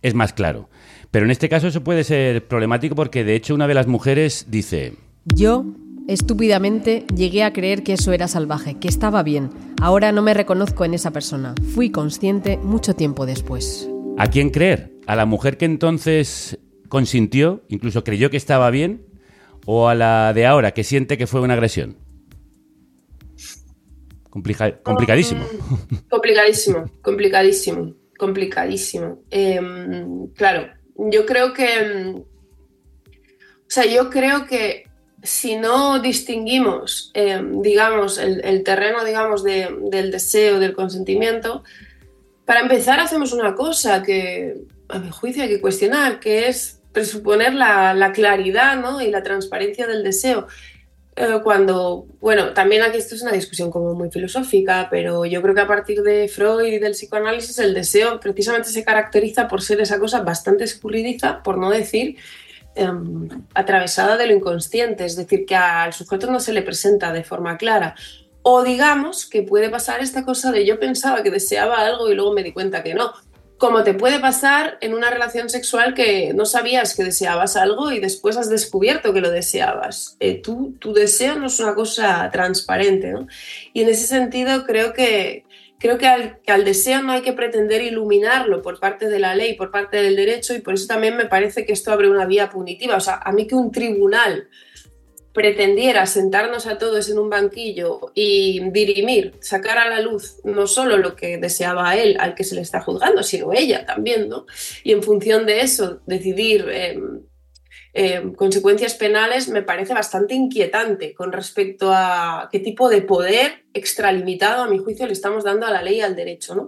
es más claro. Pero en este caso eso puede ser problemático porque, de hecho, una de las mujeres dice... Yo, estúpidamente, llegué a creer que eso era salvaje, que estaba bien. Ahora no me reconozco en esa persona. Fui consciente mucho tiempo después. ¿A quién creer? ¿A la mujer que entonces consintió, incluso creyó que estaba bien? ¿O a la de ahora que siente que fue una agresión? Complica- complicadísimo. (laughs) Complicadísimo, complicadísimo, complicadísimo. Em, claro, yo creo que. O sea, yo creo que si no distinguimos, em, digamos, el, el terreno, digamos, de- del deseo, del consentimiento, para empezar hacemos una cosa que, a mi juicio, hay que cuestionar, que es presuponer la, la claridad ¿no? y la transparencia del deseo. Eh, cuando, bueno, también aquí esto es una discusión como muy filosófica, pero yo creo que a partir de Freud y del psicoanálisis el deseo precisamente se caracteriza por ser esa cosa bastante escurridiza, por no decir em, atravesada de lo inconsciente, es decir, que al sujeto no se le presenta de forma clara. O digamos que puede pasar esta cosa de yo pensaba que deseaba algo y luego me di cuenta que no. Como te puede pasar en una relación sexual que no sabías que deseabas algo y después has descubierto que lo deseabas. Eh, tú, tu deseo no es una cosa transparente. ¿no? Y en ese sentido creo que, creo que al, que al deseo no hay que pretender iluminarlo por parte de la ley, por parte del derecho, y por eso también me parece que esto abre una vía punitiva. O sea, a mí que un tribunal pretendiera sentarnos a todos en un banquillo y dirimir, sacar a la luz no solo lo que deseaba él, al que se le está juzgando, sino ella también, ¿no? Y en función de eso decidir eh, eh, consecuencias penales me parece bastante inquietante con respecto a qué tipo de poder extralimitado, a mi juicio, le estamos dando a la ley y al derecho, ¿no?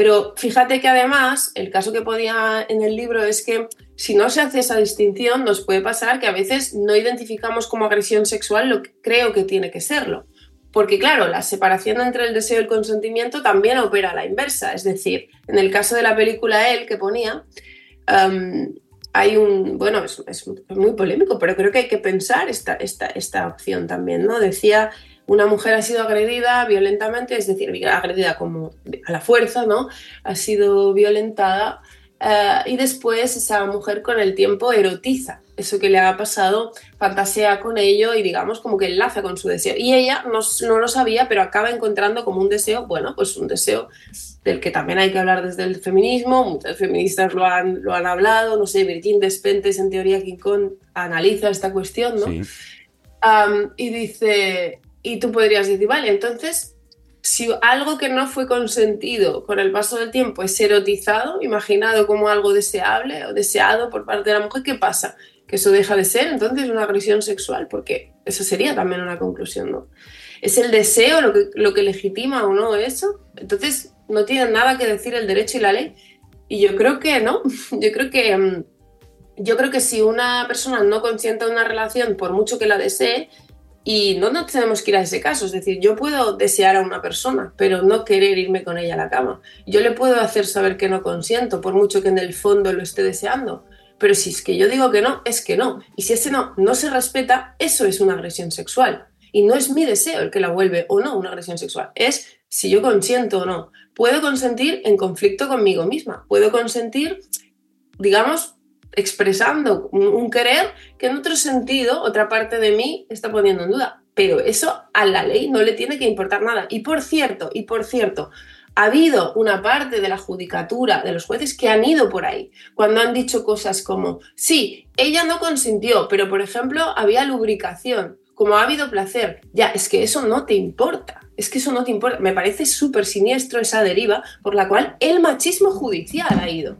Pero fíjate que además el caso que ponía en el libro es que si no se hace esa distinción nos puede pasar que a veces no identificamos como agresión sexual lo que creo que tiene que serlo. Porque claro, la separación entre el deseo y el consentimiento también opera a la inversa. Es decir, en el caso de la película Él que ponía, hay un, bueno, es, es, muy polémico, pero creo que hay que pensar esta, esta, esta opción también, ¿no? Decía, una mujer ha sido agredida violentamente, es decir, agredida como a la fuerza, ¿no? Ha sido violentada uh, y después esa mujer con el tiempo erotiza eso que le ha pasado, fantasea con ello y digamos como que enlaza con su deseo. Y ella no, no, lo sabía, pero acaba encontrando como un deseo, bueno, pues un deseo del que también hay que hablar desde el feminismo, muchas feministas lo han, lo han hablado, no sé, Virgin Despentes en teoría King Kong analiza esta cuestión, ¿no? Sí. Um, y dice, y tú podrías decir, vale, entonces si algo que no fue consentido con el paso del tiempo es erotizado, imaginado como algo deseable o deseado por parte de la mujer, ¿qué pasa? Que eso deja de ser entonces una agresión sexual, porque eso sería también una conclusión, ¿no? ¿Es el deseo lo que, lo que legitima o no eso? Entonces no tienen nada que decir el derecho y la ley. Y yo creo que no, (laughs) yo creo que, mm, yo creo que si una persona no consiente una relación, por mucho que la desee, y no nos tenemos que ir a ese caso, es decir, yo puedo desear a una persona, pero no querer irme con ella a la cama. Yo le puedo hacer saber que no consiento, por mucho que en el fondo lo esté deseando. Pero si es que yo digo que no, es que no. Y si ese no no se respeta, eso es una agresión sexual. Y no es mi deseo el que la vuelve o no una agresión sexual. Es si yo consiento o no. Puedo consentir en conflicto conmigo misma. Puedo consentir, digamos, expresando un, querer que en otro sentido otra parte de mí está poniendo en duda. Pero eso a la ley no le tiene que importar nada. Y por cierto, y por cierto, ha habido una parte de la judicatura, de los jueces, que han ido por ahí, cuando han dicho cosas como, sí, ella no consintió, pero por ejemplo había lubricación, como ha habido placer. Ya, es que eso no te importa. Es que eso no te importa. Me parece súper siniestro esa deriva por la cual el machismo judicial ha ido.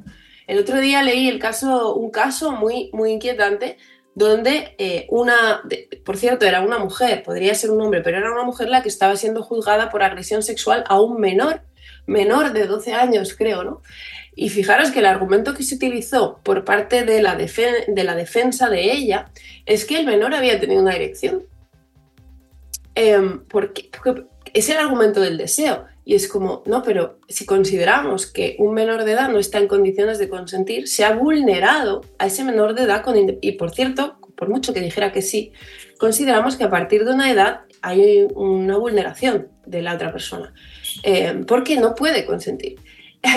El otro día leí el caso, un caso muy, muy inquietante donde eh, una, por cierto, era una mujer, podría ser un hombre, pero era una mujer la que estaba siendo juzgada por agresión sexual a un menor, menor de 12 años, creo, ¿no? Y fijaros que el argumento que se utilizó por parte de la, de la defensa de ella es que el menor había tenido una erección. Porque, porque es el argumento del deseo. Y es como, no, pero si consideramos que un menor de edad no está en condiciones de consentir, se ha vulnerado a ese menor de edad. Con, y por cierto, por mucho que dijera que sí, consideramos que a partir de una edad hay una vulneración de la otra persona, eh, porque no puede consentir.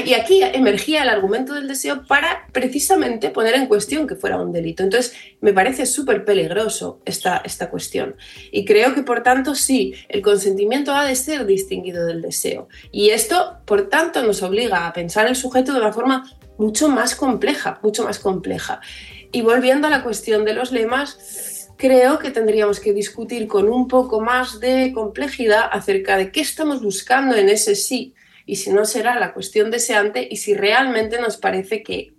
Y aquí emergía el argumento del deseo para precisamente poner en cuestión que fuera un delito. Entonces, me parece súper peligroso esta, esta cuestión. Y creo que, por tanto, sí, el consentimiento ha de ser distinguido del deseo. Y esto, por tanto, nos obliga a pensar el sujeto de una forma mucho más compleja, mucho más compleja. Y volviendo a la cuestión de los lemas, creo que tendríamos que discutir con un poco más de complejidad acerca de qué estamos buscando en ese sí y si no será la cuestión deseante y si realmente nos parece que,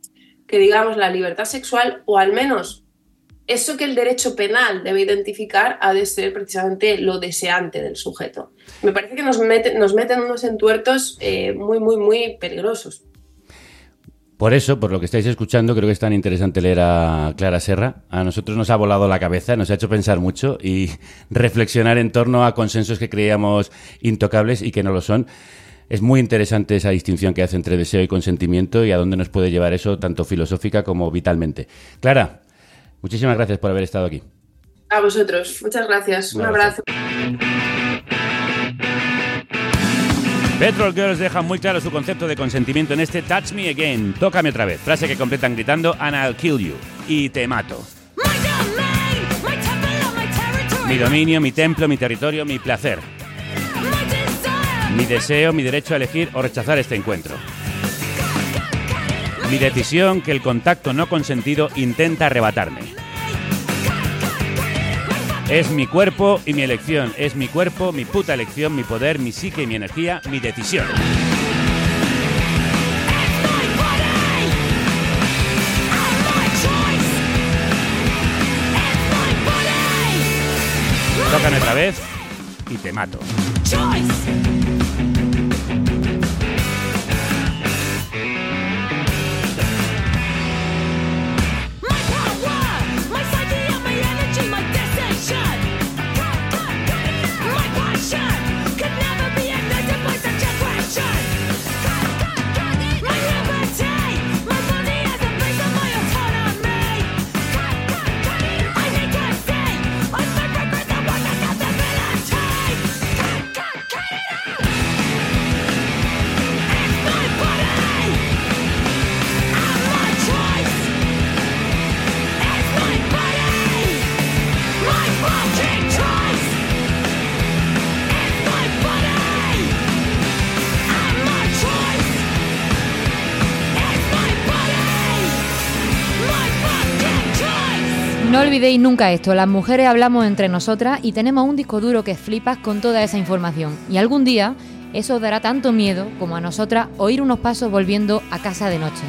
que digamos, la libertad sexual o al menos eso que el derecho penal debe identificar ha de ser precisamente lo deseante del sujeto. Me parece que nos, mete, nos meten unos entuertos eh, muy, muy, muy peligrosos. Por eso, por lo que estáis escuchando, creo que es tan interesante leer a Clara Serra. A nosotros nos ha volado la cabeza, nos ha hecho pensar mucho y (laughs) reflexionar en torno a consensos que creíamos intocables y que no lo son. Es muy interesante esa distinción que hace entre deseo y consentimiento y a dónde nos puede llevar eso, tanto filosófica como vitalmente. Clara, muchísimas gracias por haber estado aquí. A vosotros, muchas gracias. Un, Un abrazo. Petrol Girls deja muy claro su concepto de consentimiento en este Touch Me Again, tócame otra vez, frase que completan gritando And I'll kill you, y te mato. Mi dominio, mi templo, mi territorio, mi placer. Mi deseo, mi derecho a elegir o rechazar este encuentro. Mi decisión que el contacto no consentido intenta arrebatarme. Es mi cuerpo y mi elección. Es mi cuerpo, mi puta elección, mi poder, mi psique y mi energía, mi decisión. Tócame otra vez y te mato. No olvidéis nunca esto, las mujeres hablamos entre nosotras y tenemos un disco duro que flipas con toda esa información. Y algún día eso os dará tanto miedo como a nosotras oír unos pasos volviendo a casa de noche.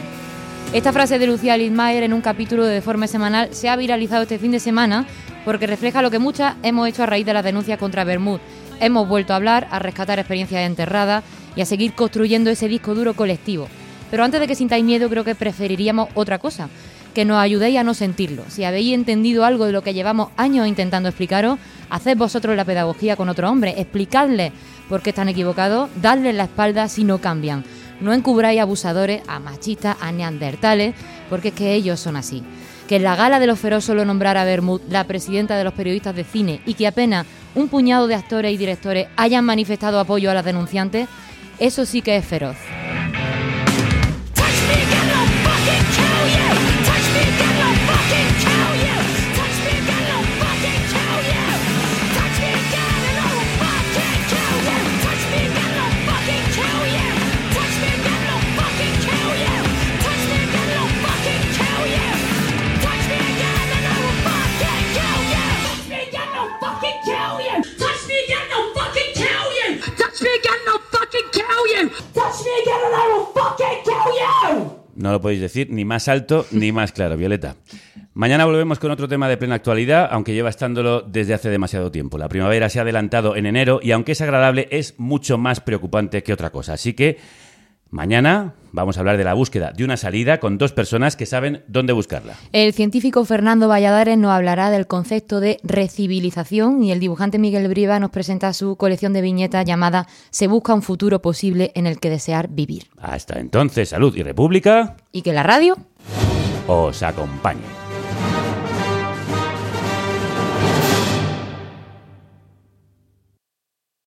Esta frase de Lucía Lidmayer en un capítulo de Deforme Semanal se ha viralizado este fin de semana porque refleja lo que muchas hemos hecho a raíz de las denuncias contra Bermud. Hemos vuelto a hablar, a rescatar experiencias enterradas y a seguir construyendo ese disco duro colectivo. Pero antes de que sintáis miedo creo que preferiríamos otra cosa, que nos ayudéis a no sentirlo. Si habéis entendido algo de lo que llevamos años intentando explicaros, haced vosotros la pedagogía con otro hombre, explicadles por qué están equivocados, dadles la espalda si no cambian. No encubráis abusadores, a machistas, a neandertales, porque es que ellos son así. Que en la gala de los feroz solo nombrara Bermud la presidenta de los periodistas de cine y que apenas un puñado de actores y directores hayan manifestado apoyo a las denunciantes, eso sí que es feroz. No lo podéis decir ni más alto ni más claro, Violeta. Mañana volvemos con otro tema de plena actualidad, aunque lleva estándolo desde hace demasiado tiempo. La primavera se ha adelantado en enero y aunque es agradable, es mucho más preocupante que otra cosa. Así que mañana vamos a hablar de la búsqueda de una salida con dos personas que saben dónde buscarla. El científico Fernando Valladares nos hablará del concepto de recivilización y el dibujante Miguel Briva nos presenta su colección de viñetas llamada Se busca un futuro posible en el que desear vivir. Hasta entonces, salud y república. Y que la radio os acompañe.